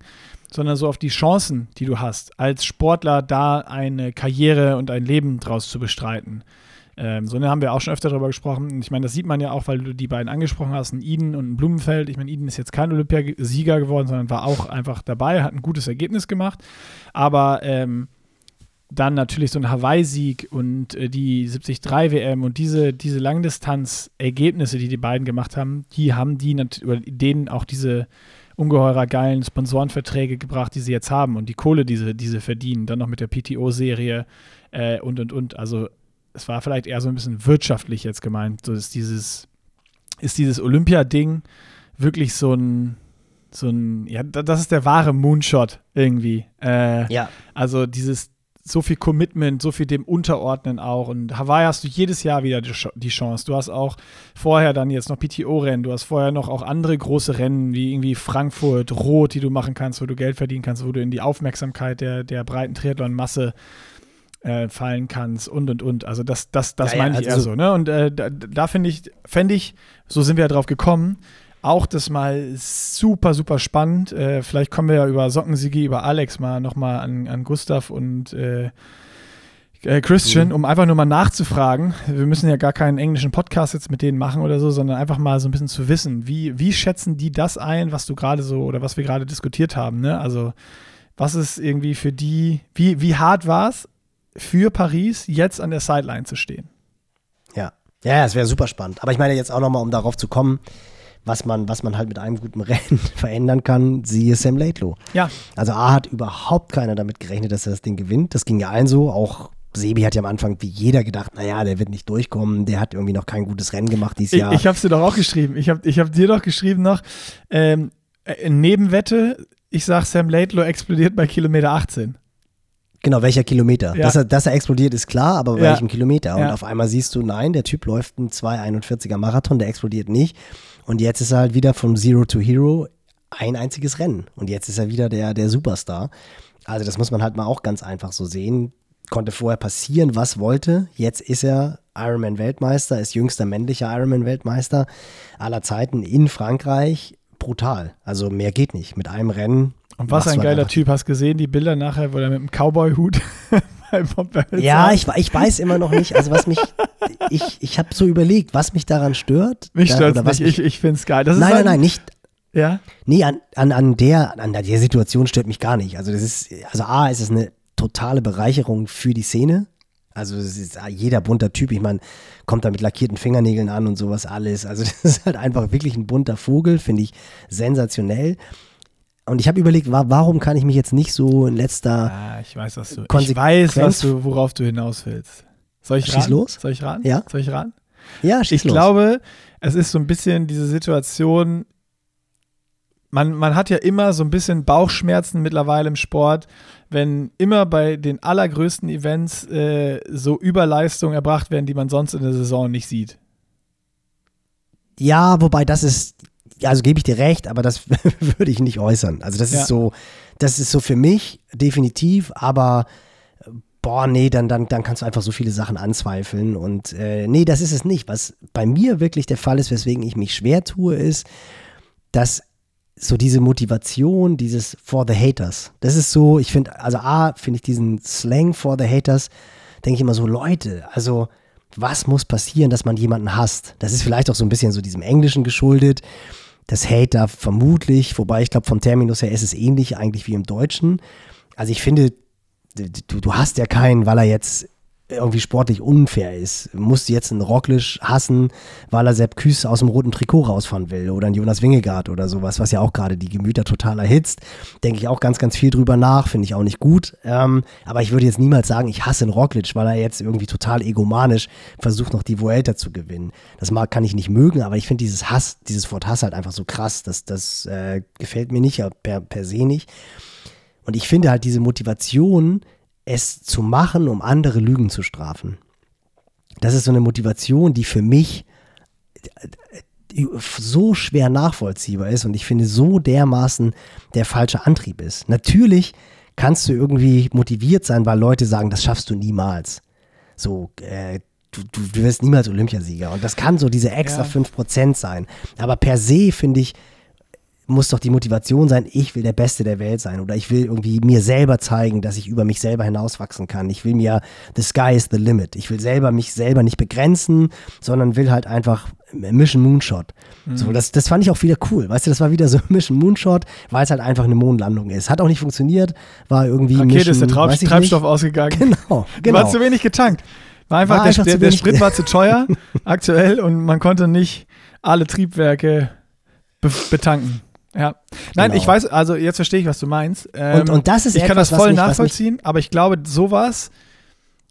sondern so auf die Chancen, die du hast, als Sportler da eine Karriere und ein Leben draus zu bestreiten. Ähm, so, da haben wir auch schon öfter darüber gesprochen. Ich meine, das sieht man ja auch, weil du die beiden angesprochen hast, ein Eden und ein Blumenfeld. Ich meine, Eden ist jetzt kein Olympiasieger geworden, sondern war auch einfach dabei, hat ein gutes Ergebnis gemacht. Aber ähm, dann natürlich so ein Hawaii-Sieg und äh, die 73-WM und diese, diese Langdistanz-Ergebnisse, die die beiden gemacht haben, die haben die oder denen auch diese ungeheurer geilen Sponsorenverträge gebracht, die sie jetzt haben und die Kohle, die sie, die sie verdienen, dann noch mit der PTO-Serie äh, und und und. Also es war vielleicht eher so ein bisschen wirtschaftlich jetzt gemeint. So ist dieses, ist dieses Olympia-Ding wirklich so ein, so ein, ja, das ist der wahre Moonshot irgendwie. Äh, ja. Also dieses, so viel Commitment, so viel dem Unterordnen auch. Und Hawaii hast du jedes Jahr wieder die Chance. Du hast auch vorher dann jetzt noch PTO-Rennen, du hast vorher noch auch andere große Rennen, wie irgendwie Frankfurt, Rot, die du machen kannst, wo du Geld verdienen kannst, wo du in die Aufmerksamkeit der, der breiten Triathlon-Masse äh, fallen kannst und und und. Also das, das, das ja, meine ja, ich also eher so, ne? Und äh, da, da finde ich, fände ich, so sind wir ja drauf gekommen, auch das mal super, super spannend. Äh, vielleicht kommen wir ja über Sockensigi, über Alex mal nochmal an, an Gustav und äh, äh, Christian, mhm. um einfach nur mal nachzufragen. Wir müssen ja gar keinen englischen Podcast jetzt mit denen machen oder so, sondern einfach mal so ein bisschen zu wissen, wie, wie schätzen die das ein, was du gerade so oder was wir gerade diskutiert haben, ne? Also was ist irgendwie für die, wie, wie hart war es für Paris jetzt an der Sideline zu stehen. Ja, ja, es wäre super spannend. Aber ich meine jetzt auch nochmal, um darauf zu kommen, was man, was man halt mit einem guten Rennen verändern kann, siehe Sam Laidlow. Ja. Also A hat überhaupt keiner damit gerechnet, dass er das Ding gewinnt. Das ging ja allen so. Auch Sebi hat ja am Anfang wie jeder gedacht, naja, der wird nicht durchkommen, der hat irgendwie noch kein gutes Rennen gemacht dieses Jahr. Ich, ich habe es dir doch auch geschrieben. Ich habe ich hab dir doch geschrieben noch, ähm, äh, Nebenwette, ich sag, Sam Laidlow explodiert bei Kilometer 18. Genau, welcher Kilometer. Ja. Dass, er, dass er explodiert, ist klar, aber ja. welchem Kilometer? Und ja. auf einmal siehst du, nein, der Typ läuft einen 2,41er Marathon, der explodiert nicht. Und jetzt ist er halt wieder vom Zero to Hero ein einziges Rennen. Und jetzt ist er wieder der, der Superstar. Also das muss man halt mal auch ganz einfach so sehen. Konnte vorher passieren, was wollte. Jetzt ist er Ironman-Weltmeister, ist jüngster männlicher Ironman-Weltmeister aller Zeiten in Frankreich. Brutal. Also mehr geht nicht. Mit einem Rennen und was ein geiler Typ. Hast gesehen, die Bilder nachher, wo er mit dem Cowboy-Hut Ja, ich, ich weiß immer noch nicht. Also was mich, ich, ich habe so überlegt, was mich daran stört. Mich stört es nicht, mich, ich, ich finde es geil. Das nein, nein, nein, nicht. Ja? Nee, an, an, an, der, an der Situation stört mich gar nicht. Also das ist, also A, ist es eine totale Bereicherung für die Szene. Also es ist jeder bunter Typ, ich meine, kommt da mit lackierten Fingernägeln an und sowas alles. Also das ist halt einfach wirklich ein bunter Vogel, finde ich sensationell. Und ich habe überlegt, wa warum kann ich mich jetzt nicht so in letzter. Ah, ich weiß, was du. Ich weiß, was du, worauf du hinaus willst. Soll ich Schieß raten? los? Soll ich raten? Ja. Soll ich raten? Ja, schieß Ich los. glaube, es ist so ein bisschen diese Situation. Man, man hat ja immer so ein bisschen Bauchschmerzen mittlerweile im Sport, wenn immer bei den allergrößten Events äh, so Überleistungen erbracht werden, die man sonst in der Saison nicht sieht. Ja, wobei das ist, also gebe ich dir recht, aber das würde ich nicht äußern. Also das Ja. ist so, das ist so für mich definitiv, aber äh, boah, nee, dann, dann, dann kannst du einfach so viele Sachen anzweifeln und äh, nee, das ist es nicht. Was bei mir wirklich der Fall ist, weswegen ich mich schwer tue, ist, dass so diese Motivation, dieses for the haters, das ist so, ich finde, also A, finde ich diesen Slang for the haters, denke ich immer so, Leute, also was muss passieren, dass man jemanden hasst? Das ist vielleicht auch so ein bisschen so diesem Englischen geschuldet. Das Hater vermutlich, wobei ich glaube, vom Terminus her ist es ähnlich eigentlich wie im Deutschen. Also ich finde, du, du hast ja keinen, weil er jetzt irgendwie sportlich unfair ist. Musst du jetzt einen Rocklisch hassen, weil er Sepp Küß aus dem roten Trikot rausfahren will oder einen Jonas Wingegaard oder sowas, was ja auch gerade die Gemüter total erhitzt. Denke ich auch ganz, ganz viel drüber nach, finde ich auch nicht gut. Ähm, aber ich würde jetzt niemals sagen, ich hasse einen Roglic, weil er jetzt irgendwie total egomanisch versucht, noch die Vuelta zu gewinnen. Das mag, kann ich nicht mögen, aber ich finde dieses Hass, dieses Wort Hass halt einfach so krass. Das, das äh, gefällt mir nicht, per, per se nicht. Und ich finde halt diese Motivation, es zu machen, um andere Lügen zu strafen. Das ist so eine Motivation, die für mich äh, so schwer nachvollziehbar ist und ich finde so dermaßen der falsche Antrieb ist. Natürlich kannst du irgendwie motiviert sein, weil Leute sagen, das schaffst du niemals. So, äh, du, du, du wirst niemals Olympiasieger. Und das kann so diese extra Ja. 5% sein. Aber per se finde ich, muss doch die Motivation sein, ich will der Beste der Welt sein oder ich will irgendwie mir selber zeigen, dass ich über mich selber hinauswachsen kann. Ich will mir, the sky is the limit. Ich will selber mich selber nicht begrenzen, sondern will halt einfach Mission Moonshot. So, das, das fand ich auch wieder cool. Weißt du, das war wieder so Mission Moonshot, weil es halt einfach eine Mondlandung ist. Hat auch nicht funktioniert, war irgendwie Rakete Mission, ist der ich Treibstoff nicht. ausgegangen. Genau, genau. warst zu wenig getankt. War einfach, War der, einfach der, der Sprit war zu teuer aktuell und man konnte nicht alle Triebwerke be betanken. Ja. Nein, Genau. ich weiß, also jetzt verstehe ich, was du meinst. Ähm, Und- und das ist ich kann etwas, das was voll mich- nachvollziehen, aber ich glaube, sowas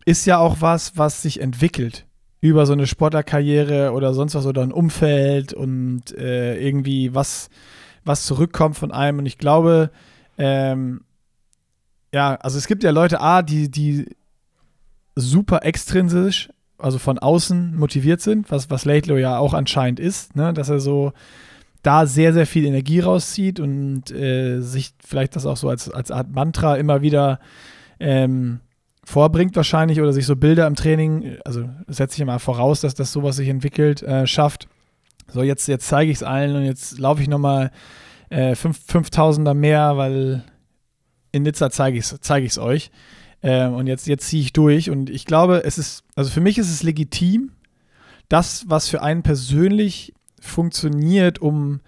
ist ja auch was, was sich entwickelt über so eine Sportlerkarriere oder sonst was oder ein Umfeld und äh, irgendwie was, was zurückkommt von einem. Und ich glaube, ähm, ja, also es gibt ja Leute, A, die, die super extrinsisch, also von außen motiviert sind, was, was Laidlaw ja auch anscheinend ist, ne? dass er so da sehr, sehr viel Energie rauszieht und äh, sich vielleicht das auch so als, als Art Mantra immer wieder ähm, vorbringt wahrscheinlich oder sich so Bilder im Training, also setze ich mal voraus, dass das sowas sich entwickelt, äh, schafft. So, jetzt, jetzt zeige ich es allen und jetzt laufe ich nochmal äh, fünf- 5000er mehr, weil in Nizza zeige ich es zeig euch. Ähm, und jetzt, jetzt ziehe ich durch. Und ich glaube, es ist, also für mich ist es legitim, das, was für einen persönlich funktioniert, um,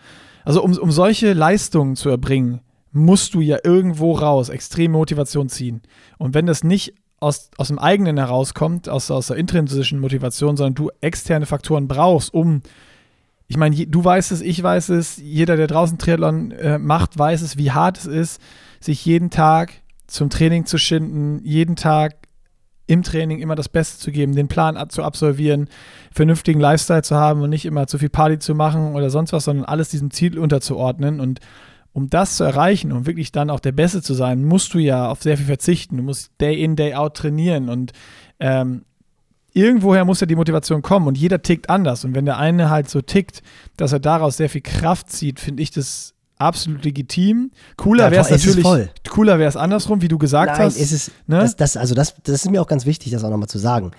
also um, um solche Leistungen zu erbringen, musst du ja irgendwo raus, extreme Motivation ziehen. Und wenn das nicht aus, aus dem eigenen herauskommt, aus, aus der intrinsischen Motivation, sondern du externe Faktoren brauchst, um ich meine, du weißt es, ich weiß es, jeder, der draußen Triathlon äh, macht, weiß es, wie hart es ist, sich jeden Tag zum Training zu schinden, jeden Tag im Training immer das Beste zu geben, den Plan zu absolvieren, vernünftigen Lifestyle zu haben und nicht immer zu viel Party zu machen oder sonst was, sondern alles diesem Ziel unterzuordnen. Und um das zu erreichen und wirklich dann auch der Beste zu sein, musst du ja auf sehr viel verzichten. Du musst Day in, Day out trainieren und ähm, irgendwoher muss ja die Motivation kommen und jeder tickt anders. Und wenn der eine halt so tickt, dass er daraus sehr viel Kraft zieht, finde ich das absolut legitim. Cooler Ja, wäre es natürlich, cooler wäre es andersrum, wie du gesagt Nein, hast. ist es, ne? das, das, also das, das ist mir auch ganz wichtig, das auch nochmal zu sagen.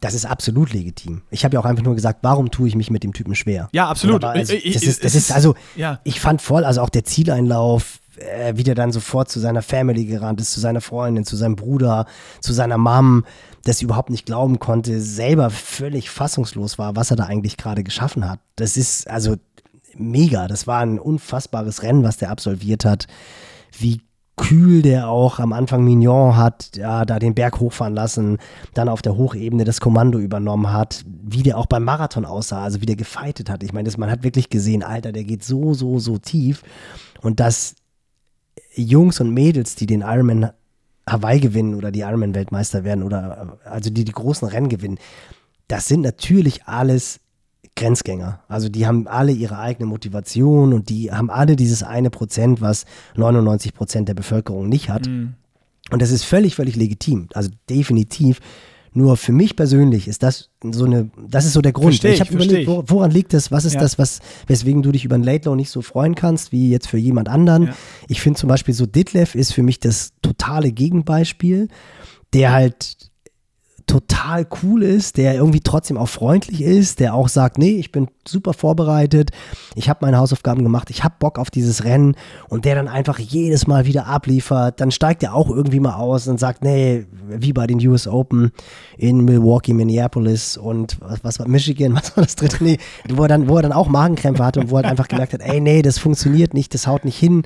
Das ist absolut legitim. Ich habe ja auch einfach nur gesagt, warum tue ich mich mit dem Typen schwer? ja, absolut. Also, das ist, das ist also, ja. ich fand voll, also auch der Zieleinlauf, äh, wie der dann sofort zu seiner Family gerannt ist, zu seiner Freundin, zu seinem Bruder, zu seiner Mom, das überhaupt nicht glauben konnte, selber völlig fassungslos war, was er da eigentlich gerade geschaffen hat. Das ist also mega. Das war ein unfassbares Rennen, was der absolviert hat. Wie kühl der auch am Anfang Mignon hat, ja, da den Berg hochfahren lassen, dann auf der Hochebene das Kommando übernommen hat, wie der auch beim Marathon aussah, also wie der gefeitet hat. Ich meine, das- man hat wirklich gesehen, Alter, der geht so, so, so tief und das Jungs und Mädels, die den Ironman Hawaii gewinnen oder die Ironman-Weltmeister werden oder also die die großen Rennen gewinnen, das sind natürlich alles Grenzgänger. Also die haben alle ihre eigene Motivation und die haben alle dieses eine Prozent, was 99 Prozent der Bevölkerung nicht hat. Mhm. Und das ist völlig, völlig legitim. Also definitiv. Nur für mich persönlich ist das so eine, das ist so der Grund. Versteh ich habe überlegt, wo, woran liegt das? Was ist ja. das, was, weswegen du dich über einen Late Low nicht so freuen kannst, wie jetzt für jemand anderen? Ja. Ich finde zum Beispiel so Ditlev ist für mich das totale Gegenbeispiel, der halt total cool ist, der irgendwie trotzdem auch freundlich ist, der auch sagt, nee, ich bin super vorbereitet, ich habe meine Hausaufgaben gemacht, ich habe Bock auf dieses Rennen und der dann einfach jedes Mal wieder abliefert, dann steigt er auch irgendwie mal aus und sagt, nee, wie bei den US Open in Milwaukee, Minneapolis und was, was war Michigan, was war das dritte? Nee, wo er dann, wo er dann auch Magenkrämpfe hatte und wo er halt einfach gemerkt hat, ey, nee, das funktioniert nicht, das haut nicht hin.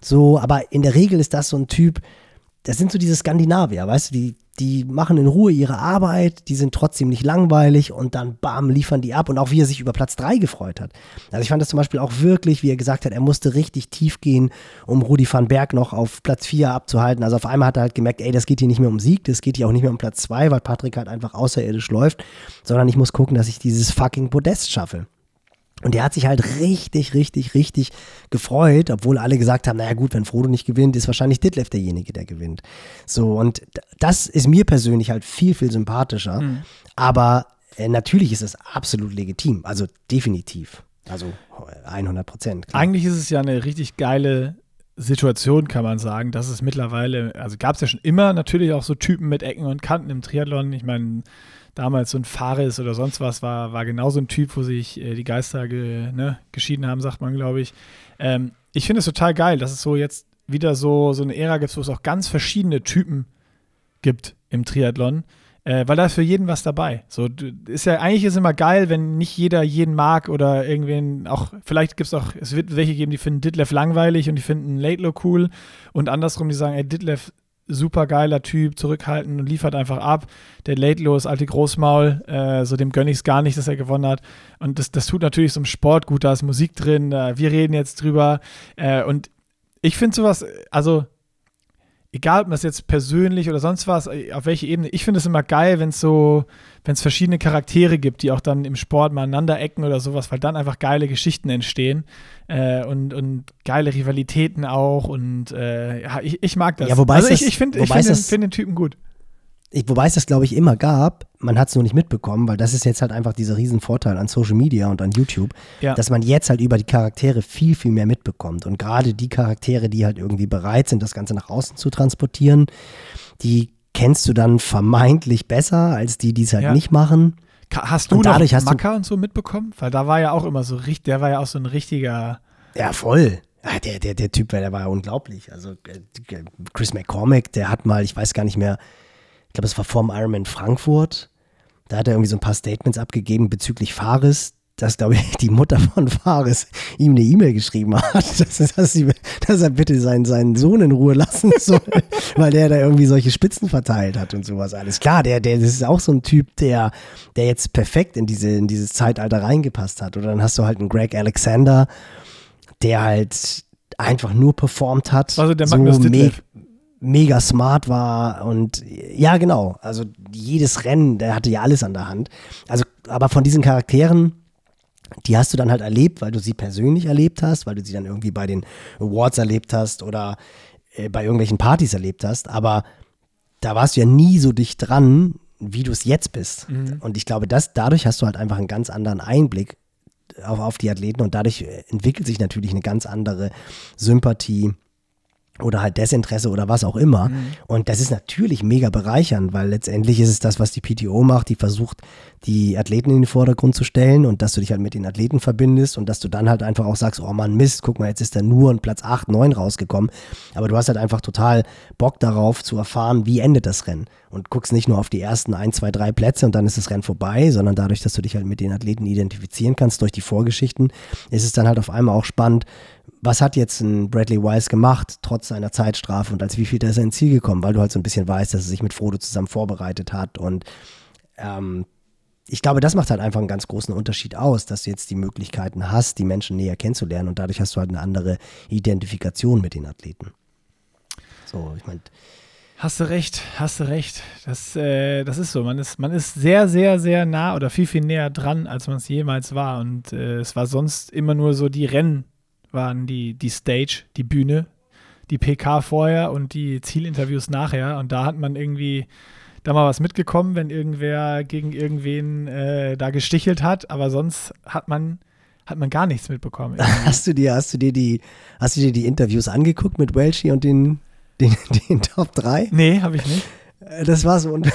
So, aber in der Regel ist das so ein Typ, das sind so diese Skandinavier, weißt du, die, die machen in Ruhe ihre Arbeit, die sind trotzdem nicht langweilig und dann bam, liefern die ab und auch wie er sich über Platz 3 gefreut hat. Also ich fand das zum Beispiel auch wirklich, wie er gesagt hat, er musste richtig tief gehen, um Rudi van Berg noch auf Platz 4 abzuhalten. Also auf einmal hat er halt gemerkt, ey, das geht hier nicht mehr um Sieg, das geht hier auch nicht mehr um Platz 2, weil Patrick halt einfach außerirdisch läuft, sondern ich muss gucken, dass ich dieses fucking Podest schaffe. Und der hat sich halt richtig, richtig, richtig gefreut, obwohl alle gesagt haben, naja gut, wenn Frodo nicht gewinnt, ist wahrscheinlich Ditlev derjenige, der gewinnt. So, und das ist mir persönlich halt viel, viel sympathischer. Mhm. Aber äh, natürlich ist es absolut legitim, also definitiv. Also 100 Prozent. Eigentlich ist es ja eine richtig geile Situation, kann man sagen, dass es mittlerweile, also gab es ja schon immer natürlich auch so Typen mit Ecken und Kanten im Triathlon. Ich meine, damals so ein Fares oder sonst was war, war genau so ein Typ, wo sich äh, die Geister ge, ne, geschieden haben, sagt man, glaube ich. Ähm, ich finde es total geil, dass es so jetzt wieder so, so eine Ära gibt, wo es auch ganz verschiedene Typen gibt im Triathlon. Äh, weil da ist für jeden was dabei. So, ist ja, eigentlich ist immer geil, wenn nicht jeder jeden mag oder irgendwen auch, vielleicht gibt es auch, es wird welche geben, die finden Ditlev langweilig und die finden Laidlow cool und andersrum, die sagen, ey, Ditlev super geiler Typ, zurückhaltend und liefert einfach ab. Der Laidlow ist alte Großmaul, äh, so dem gönne ich es gar nicht, dass er gewonnen hat. Und das, das tut natürlich so im Sport gut, da ist Musik drin, äh, wir reden jetzt drüber. Äh, und ich finde sowas, also egal ob das jetzt persönlich oder sonst was, äh, auf welche Ebene, ich finde es immer geil, wenn es so, wenn es verschiedene Charaktere gibt, die auch dann im Sport mal aneinander ecken oder sowas, weil dann einfach geile Geschichten entstehen äh, und, und geile Rivalitäten auch und äh, ja, ich, ich mag das. Ja, wobei also ich, ich finde find den, find den Typen gut ich, wobei es das, glaube ich, immer gab, man hat es nur nicht mitbekommen, weil das ist jetzt halt einfach dieser Riesenvorteil an Social Media und an YouTube, ja. dass man jetzt halt über die Charaktere viel, viel mehr mitbekommt. Und gerade die Charaktere, die halt irgendwie bereit sind, das Ganze nach außen zu transportieren, die kennst du dann vermeintlich besser als die, die es halt ja. nicht machen. Hast du und dadurch noch Macker und so mitbekommen? Weil da war ja auch immer so richtig, der war ja auch so ein richtiger. Ja, voll. Ja, der, der, der Typ, der war ja unglaublich. Also äh, Chris McCormick, der hat mal, ich weiß gar nicht mehr, ich glaube, es war vorm Ironman Frankfurt. Da hat er irgendwie so ein paar Statements abgegeben bezüglich Fares, dass, glaube ich, die Mutter von Fares ihm eine E-Mail geschrieben hat, dass, dass, sie, dass, er bitte seinen, seinen Sohn in Ruhe lassen soll, weil der da irgendwie solche Spitzen verteilt hat und sowas alles. Klar, der, der, das ist auch so ein Typ, der, der jetzt perfekt in, diese, in dieses Zeitalter reingepasst hat. Oder dann hast du halt einen Greg Alexander, der halt einfach nur performt hat. Also der Magnus so Ditlev mega smart war und ja, genau. Also jedes Rennen, der hatte ja alles an der Hand. Also, aber von diesen Charakteren, die hast du dann halt erlebt, weil du sie persönlich erlebt hast, weil du sie dann irgendwie bei den Awards erlebt hast oder äh, bei irgendwelchen Partys erlebt hast. Aber da warst du ja nie so dicht dran, wie du es jetzt bist. Mhm. Und ich glaube, dass dadurch hast du halt einfach einen ganz anderen Einblick auf, auf die Athleten und dadurch entwickelt sich natürlich eine ganz andere Sympathie oder halt Desinteresse oder was auch immer. Mhm. Und das ist natürlich mega bereichernd, weil letztendlich ist es das, was die PTO macht. Die versucht, die Athleten in den Vordergrund zu stellen und dass du dich halt mit den Athleten verbindest und dass du dann halt einfach auch sagst, oh Mann, Mist, guck mal, jetzt ist da nur ein Platz 8, 9 rausgekommen. Aber du hast halt einfach total Bock darauf zu erfahren, wie endet das Rennen. Und guckst nicht nur auf die ersten 1, 2, 3 Plätze und dann ist das Rennen vorbei, sondern dadurch, dass du dich halt mit den Athleten identifizieren kannst durch die Vorgeschichten, ist es dann halt auf einmal auch spannend, was hat jetzt ein Bradley Wise gemacht, trotz seiner Zeitstrafe und als wie viel ist er ins Ziel gekommen, weil du halt so ein bisschen weißt, dass er sich mit Frodo zusammen vorbereitet hat und ähm, ich glaube, das macht halt einfach einen ganz großen Unterschied aus, dass du jetzt die Möglichkeiten hast, die Menschen näher kennenzulernen und dadurch hast du halt eine andere Identifikation mit den Athleten. So, ich meine. Hast du recht, hast du recht. Das, äh, das ist so. Man ist, man ist sehr, sehr, sehr nah oder viel, viel näher dran, als man es jemals war. Und äh, es war sonst immer nur so, die Rennen waren die, die Stage, die Bühne, die PK vorher und die Zielinterviews nachher. Und da hat man irgendwie da mal was mitgekommen, wenn irgendwer gegen irgendwen äh, da gestichelt hat. Aber sonst hat man hat man gar nichts mitbekommen. Hast du dir, hast du dir die, hast du dir die Interviews angeguckt mit Welshi und den, den, den Top 3? Nee, habe ich nicht. Äh, das war so. Und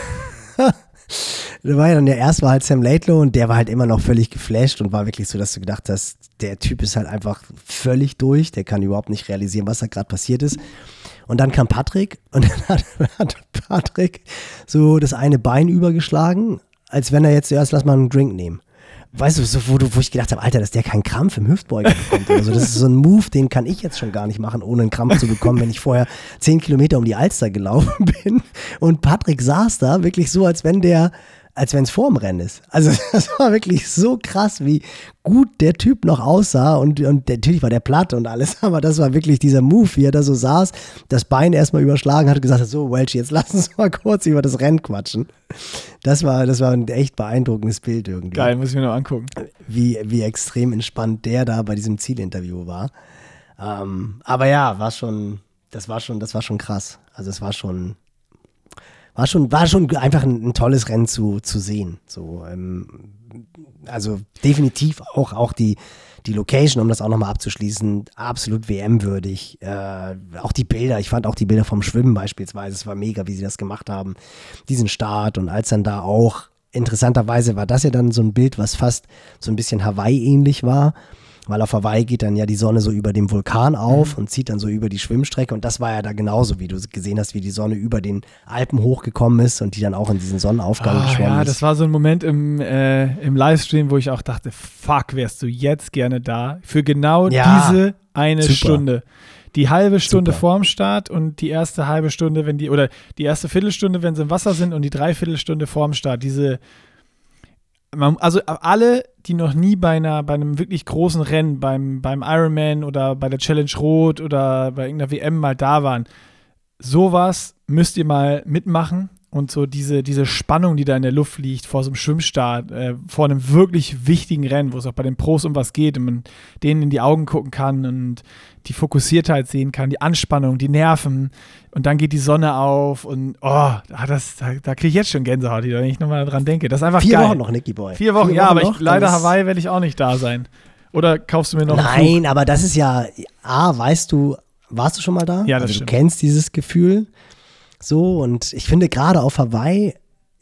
da war ja dann der erste war halt Sam Laidlow und der war halt immer noch völlig geflasht und war wirklich so, dass du gedacht hast, der Typ ist halt einfach völlig durch, der kann überhaupt nicht realisieren, was da gerade passiert ist. Und dann kam Patrick und dann hat, hat, Patrick so das eine Bein übergeschlagen, als wenn er jetzt zuerst lass mal einen Drink nehmen weißt du, so, wo, wo ich gedacht habe, Alter, dass der keinen Krampf im Hüftbeuger bekommt. Also das ist so ein Move, den kann ich jetzt schon gar nicht machen, ohne einen Krampf zu bekommen, wenn ich vorher zehn Kilometer um die Alster gelaufen bin. Und Patrick saß da wirklich so, als wenn der als wenn es vorm Rennen ist. Also das war wirklich so krass, wie gut der Typ noch aussah und, und natürlich war der platt und alles, aber das war wirklich dieser Move, wie er da so saß, das Bein erstmal überschlagen hat und gesagt hat, so Welch, jetzt lass uns mal kurz über das Rennen quatschen. Das war, das war ein echt beeindruckendes Bild irgendwie. Geil, muss ich mir noch angucken. Wie, wie extrem entspannt der da bei diesem Zielinterview war. Ähm, aber ja, war schon, das war schon, das war schon krass. Also es war schon, war schon, war schon einfach ein, ein tolles Rennen zu, zu sehen. So, ähm, also definitiv auch, auch die, die Location, um das auch nochmal abzuschließen, absolut WM-würdig. Äh, auch die Bilder, ich fand auch die Bilder vom Schwimmen beispielsweise, es war mega, wie sie das gemacht haben. Diesen Start und als dann da auch, interessanterweise war das ja dann so ein Bild, was fast so ein bisschen Hawaii-ähnlich war weil auf Hawaii geht dann ja die Sonne so über dem Vulkan auf mhm. und zieht dann so über die Schwimmstrecke und das war ja da genauso, wie du gesehen hast, wie die Sonne über den Alpen hochgekommen ist und die dann auch in diesen Sonnenaufgang oh, geschwommen ja, ist. das war so ein Moment im, äh, im Livestream, wo ich auch dachte, fuck, wärst du jetzt gerne da für genau ja, diese eine super. Stunde. Die halbe Stunde Super. vorm Start und die erste halbe Stunde, wenn die, oder die erste Viertelstunde, wenn sie im Wasser sind und die Dreiviertelstunde vorm Start. Diese, also alle, die noch nie bei, einer, bei einem wirklich großen Rennen, beim, beim Ironman oder bei der Challenge Rot oder bei irgendeiner WM mal da waren, sowas müsst ihr mal mitmachen und so diese, diese Spannung, die da in der Luft liegt vor so einem Schwimmstart, äh, vor einem wirklich wichtigen Rennen, wo es auch bei den Pros um was geht und man denen in die Augen gucken kann und die Fokussiertheit sehen kann, die Anspannung, die Nerven und dann geht die Sonne auf und oh, das, da, da kriege ich jetzt schon Gänsehaut, wenn ich nochmal dran denke. Das ist einfach Vier geil. Wochen noch, Nicky Boy. Vier Wochen, Vier ja, aber ich, leider Hawaii werde ich auch nicht da sein. Oder kaufst du mir noch Nein, aber das ist ja, A, weißt du, warst du schon mal da? Ja, das also, stimmt. Du kennst dieses Gefühl. So, und ich finde gerade auf Hawaii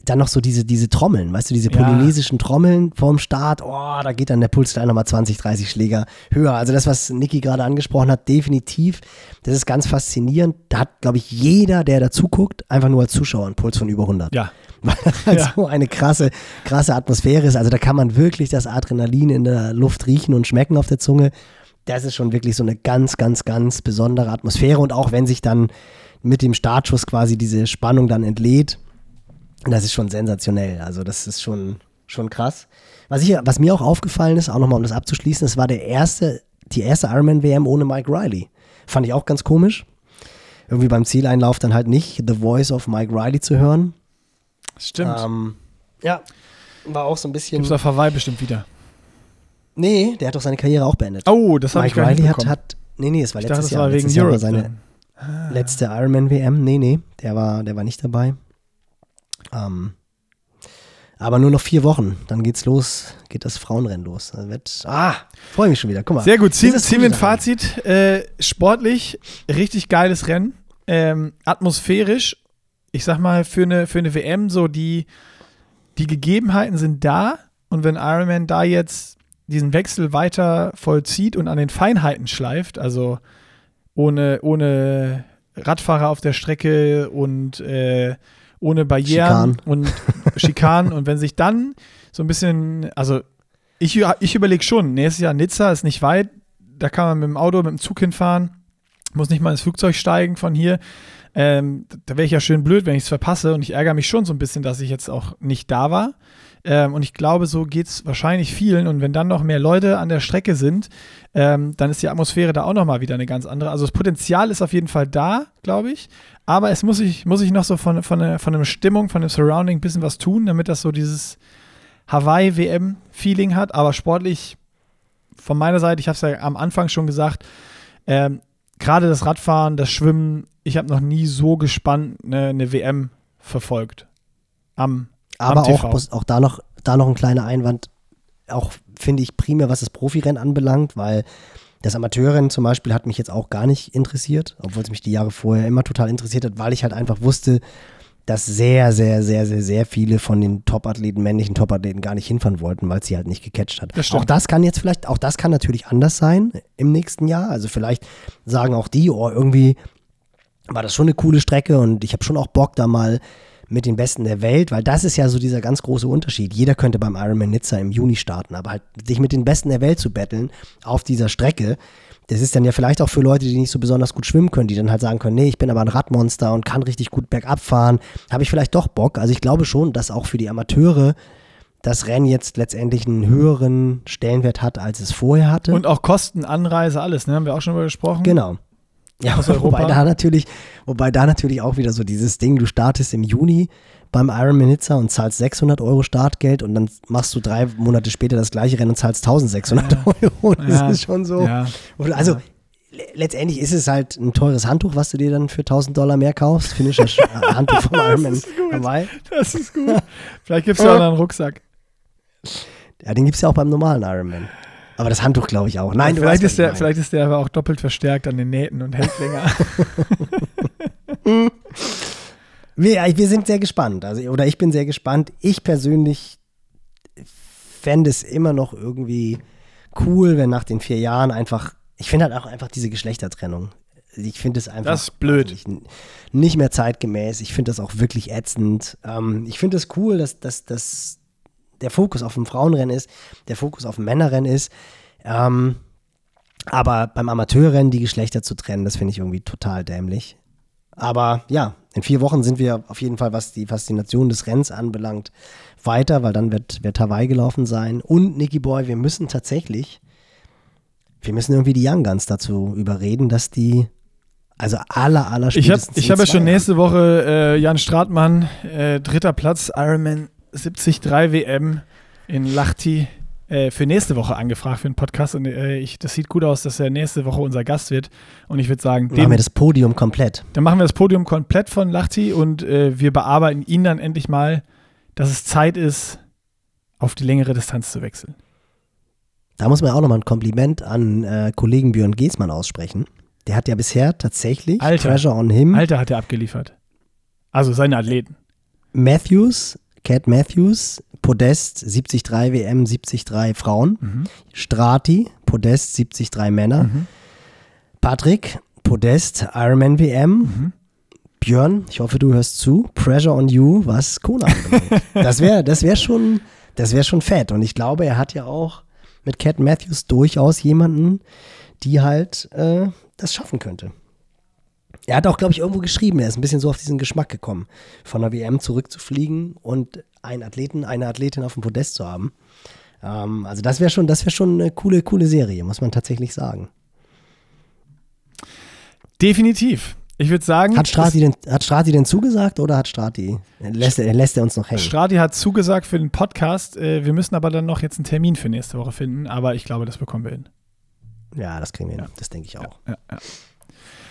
dann noch so diese, diese Trommeln, weißt du, diese polynesischen ja. Trommeln vorm Start, oh, da geht dann der Puls gleich nochmal 20, 30 Schläger höher. Also das, was Niki gerade angesprochen hat, definitiv, das ist ganz faszinierend. Da hat, glaube ich, jeder, der dazu guckt, einfach nur als Zuschauer einen Puls von über 100. Ja. Weil das halt ja. so eine krasse, krasse Atmosphäre ist. Also da kann man wirklich das Adrenalin in der Luft riechen und schmecken auf der Zunge. Das ist schon wirklich so eine ganz, ganz, ganz besondere Atmosphäre. Und auch wenn sich dann mit dem Startschuss quasi diese Spannung dann entlädt. Das ist schon sensationell. Also das ist schon, schon krass. Was, ich, was mir auch aufgefallen ist, auch nochmal um das abzuschließen, es war der erste, die erste Ironman-WM ohne Mike Riley. Fand ich auch ganz komisch. Irgendwie beim Zieleinlauf dann halt nicht The Voice of Mike Riley zu hören. Stimmt. Ähm, ja, war auch so ein bisschen. Gibt's auf Hawaii bestimmt wieder. Nee, der hat doch seine Karriere auch beendet. Oh, das habe ich gar Mike Riley hat, hat, nee, nee, es war letztes Jahr. Das war wegen letztes Jahr Europe seine, Ah. Letzte Ironman WM, nee, nee, der war, der war nicht dabei. Ähm, aber nur noch vier Wochen, dann geht's los, geht das Frauenrennen los. Dann wird, ah, freue mich schon wieder, guck mal. Sehr gut, ziehen, ziehen wir ein Fazit. Äh, sportlich, richtig geiles Rennen. Ähm, atmosphärisch, ich sag mal, für eine, für eine WM, so die, die Gegebenheiten sind da. Und wenn Ironman da jetzt diesen Wechsel weiter vollzieht und an den Feinheiten schleift, also ohne, ohne Radfahrer auf der Strecke und äh, ohne Barrieren Schikan. und Schikanen. und wenn sich dann so ein bisschen, also ich, ich überlege schon, nächstes Jahr Nizza ist nicht weit, da kann man mit dem Auto, mit dem Zug hinfahren, muss nicht mal ins Flugzeug steigen von hier. Ähm, da wäre ich ja schön blöd, wenn ich es verpasse. Und ich ärgere mich schon so ein bisschen, dass ich jetzt auch nicht da war. Ähm, und ich glaube, so geht es wahrscheinlich vielen. Und wenn dann noch mehr Leute an der Strecke sind, ähm, dann ist die Atmosphäre da auch nochmal wieder eine ganz andere. Also das Potenzial ist auf jeden Fall da, glaube ich. Aber es muss ich, muss ich noch so von, von, von einer Stimmung, von dem Surrounding ein bisschen was tun, damit das so dieses Hawaii-WM-Feeling hat. Aber sportlich von meiner Seite, ich habe es ja am Anfang schon gesagt, ähm, gerade das Radfahren, das Schwimmen, ich habe noch nie so gespannt eine, eine WM verfolgt. Am, Aber am auch, auch da, noch, da noch ein kleiner Einwand, auch finde ich primär, was das Profirennen anbelangt, weil das Amateurrennen zum Beispiel hat mich jetzt auch gar nicht interessiert, obwohl es mich die Jahre vorher immer total interessiert hat, weil ich halt einfach wusste, dass sehr, sehr, sehr, sehr, sehr viele von den Top-Athleten, männlichen Top-Athleten gar nicht hinfahren wollten, weil sie halt nicht gecatcht hat. Das auch das kann jetzt vielleicht, auch das kann natürlich anders sein im nächsten Jahr. Also vielleicht sagen auch die, oh, irgendwie war das schon eine coole Strecke und ich habe schon auch Bock, da mal mit den Besten der Welt, weil das ist ja so dieser ganz große Unterschied. Jeder könnte beim Ironman Nizza im Juni starten, aber halt sich mit den Besten der Welt zu betteln auf dieser Strecke, das ist dann ja vielleicht auch für Leute, die nicht so besonders gut schwimmen können, die dann halt sagen können, nee, ich bin aber ein Radmonster und kann richtig gut bergab fahren, habe ich vielleicht doch Bock. Also ich glaube schon, dass auch für die Amateure das Rennen jetzt letztendlich einen höheren Stellenwert hat, als es vorher hatte. Und auch Kosten, Anreise, alles, ne? Haben wir auch schon mal gesprochen. Genau. Ja, Aus Europa. wobei da natürlich, wobei da natürlich auch wieder so dieses Ding, du startest im Juni beim Ironman Nizza und zahlst 600 Euro Startgeld und dann machst du drei Monate später das gleiche Rennen und zahlst 1600 Euro. Das Ja. ist schon so. Ja. Also le- letztendlich ist es halt ein teures Handtuch, was du dir dann für 1000 Dollar mehr kaufst. Finnischer Sch- äh, Handtuch vom Ironman. Hawaii. Das ist gut. Vielleicht gibt es ja auch noch einen Rucksack. Ja, den gibt es ja auch beim normalen Ironman. Aber das Handtuch glaube ich auch. Nein, vielleicht, ist der, ich meine. vielleicht ist der aber auch doppelt verstärkt an den Nähten und hält länger. Wir, wir sind sehr gespannt. Also, oder ich bin sehr gespannt. Ich persönlich fände es immer noch irgendwie cool, wenn nach den vier Jahren einfach, ich finde halt auch einfach diese Geschlechtertrennung. Ich finde es einfach Das ist blöd. nicht, mehr zeitgemäß. Ich finde das auch wirklich ätzend. Ähm, ich finde es cool, dass, dass, dass der Fokus auf dem Frauenrennen ist, der Fokus auf dem Männerrennen ist. Ähm, aber beim Amateurrennen die Geschlechter zu trennen, das finde ich irgendwie total dämlich. Aber ja, in vier Wochen sind wir auf jeden Fall, was die Faszination des Rennens anbelangt, weiter, weil dann wird, wird Hawaii gelaufen sein. Und Nicky Boy, wir müssen tatsächlich, wir müssen irgendwie die Young Guns dazu überreden, dass die, also aller, aller Ich habe ich hab ja schon nächste Woche äh, Jan Stratmann, äh, dritter Platz, Ironman 73 WM in Lahti äh, für nächste Woche angefragt für einen Podcast. Und äh, ich, das sieht gut aus, dass er nächste Woche unser Gast wird. Und ich würde sagen, Machen dem, wir das Podium komplett. dann machen wir das Podium komplett von Lahti und äh, wir bearbeiten ihn dann endlich mal, dass es Zeit ist, auf die längere Distanz zu wechseln. Da muss man auch nochmal ein Kompliment an äh, Kollegen Björn Geßmann aussprechen. Der hat ja bisher tatsächlich Alter. Treasure on Him, Alter hat er abgeliefert. Also seine Athleten. Matthews, Cat Matthews, Podest 73 WM, 73 Frauen, Mhm. Strati, Podest 73 Männer, Mhm. Patrick, Podest Ironman WM, Mhm. Björn, ich hoffe, du hörst zu, Pressure on You, was Kona anbelangt. das wäre das wär schon, das wär schon fett. Und ich glaube, er hat ja auch mit Cat Matthews durchaus jemanden, die halt äh, das schaffen könnte. Er hat auch, glaube ich, irgendwo geschrieben, er ist ein bisschen so auf diesen Geschmack gekommen, von der WM zurückzufliegen und einen Athleten, eine Athletin auf dem Podest zu haben. Ähm, also das wäre schon, das wäre schon eine coole, coole Serie, muss man tatsächlich sagen. Definitiv. Ich würde sagen, Hat Strati, denn, hat Strati denn zugesagt oder hat Strati, lässt er, lässt er uns noch hängen? Strati hat zugesagt für den Podcast. Äh, wir müssen aber dann noch jetzt einen Termin für nächste Woche finden. Aber ich glaube, das bekommen wir hin. Ja, das kriegen wir hin. Das denke ich auch. Ja, ja.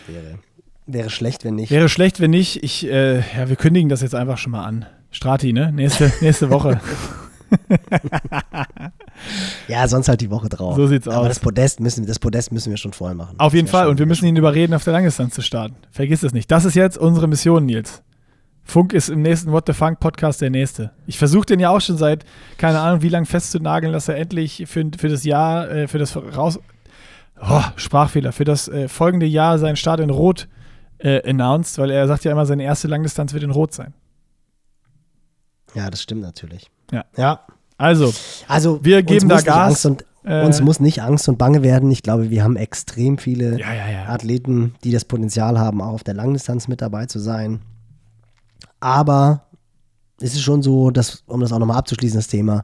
Wäre, wäre schlecht, wenn nicht. Wäre schlecht, wenn nicht. Ich, äh, ja, wir kündigen das jetzt einfach schon mal an. Strati, ne? Nächste, nächste Woche. Ja, sonst halt die Woche drauf. So sieht's Aber aus. das Podest, müssen, das Podest müssen wir schon voll machen. Auf jeden Das Fall. Und wir müssen ihn überreden, auf der Langdistanz zu starten. Vergiss es nicht. Das ist jetzt unsere Mission, Nils. Funk ist im nächsten What the Funk Podcast der nächste. Ich versuche den ja auch schon seit, keine Ahnung, wie lang festzunageln, dass er endlich für, für das Jahr, äh, für das raus. Oh, Sprachfehler. Für das äh, folgende Jahr seinen Start in Rot äh, announced, weil er sagt ja immer, seine erste Langdistanz wird in Rot sein. Ja, das stimmt natürlich. Ja. Ja. Also, Also, Wir geben da Gas. Äh, Uns muss nicht Angst und Bange werden. Ich glaube, wir haben extrem viele ja, ja, ja. Athleten, die das Potenzial haben, auch auf der Langdistanz mit dabei zu sein. Aber es ist schon so, dass, um das auch nochmal abzuschließen, das Thema,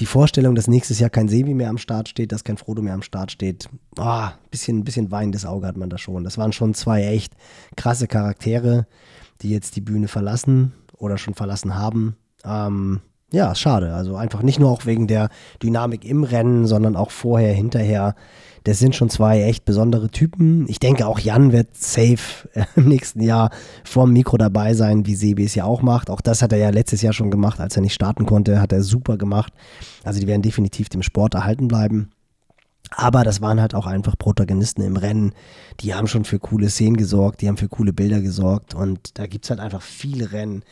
die Vorstellung, dass nächstes Jahr kein Sebi mehr am Start steht, dass kein Frodo mehr am Start steht, oh, bisschen, bisschen weinendes Auge hat man da schon. Das waren schon zwei echt krasse Charaktere, die jetzt die Bühne verlassen oder schon verlassen haben. Ähm, ja, schade. Also einfach nicht nur auch wegen der Dynamik im Rennen, sondern auch vorher, hinterher. Das sind schon zwei echt besondere Typen. Ich denke, auch Jan wird safe äh, im nächsten Jahr vorm Mikro dabei sein, wie Sebi es ja auch macht. Auch das hat er ja letztes Jahr schon gemacht, als er nicht starten konnte, hat er super gemacht. Also die werden definitiv dem Sport erhalten bleiben. Aber das waren halt auch einfach Protagonisten im Rennen. Die haben schon für coole Szenen gesorgt, die haben für coole Bilder gesorgt. Und da gibt es halt einfach viele Rennen,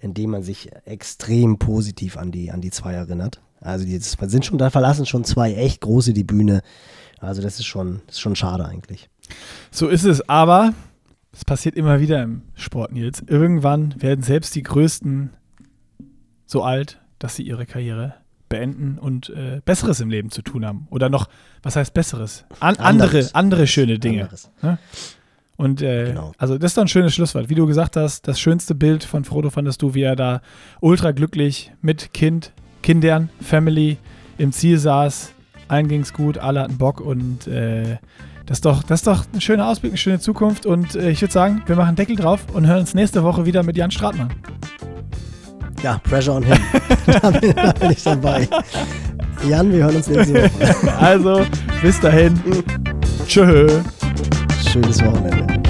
in denen man sich extrem positiv an die, an die zwei erinnert. Also die sind schon, da verlassen schon zwei echt große die Bühne. Also das ist schon, das ist schon schade eigentlich. So ist es, aber es passiert immer wieder im Sport, Nils. Irgendwann werden selbst die Größten so alt, dass sie ihre Karriere beenden und äh, Besseres im Leben zu tun haben. Oder noch, was heißt Besseres? An, andere, andere schöne Dinge. Ne? Und äh, genau. also das ist doch ein schönes Schlusswort. Wie du gesagt hast, das schönste Bild von Frodo fandest du, wie er da ultra glücklich mit Kind, Kindern, Family im Ziel saß. Allen ging es gut, alle hatten Bock und äh, das, ist doch, das ist doch ein schöner Ausblick, eine schöne Zukunft. Und äh, ich würde sagen, wir machen Deckel drauf und hören uns nächste Woche wieder mit Jan Stratmann. Ja, Pressure on him. da, bin, da bin ich dabei. Jan, wir hören uns nächste Woche. Also, bis dahin. Tschö. Schönes Wochenende.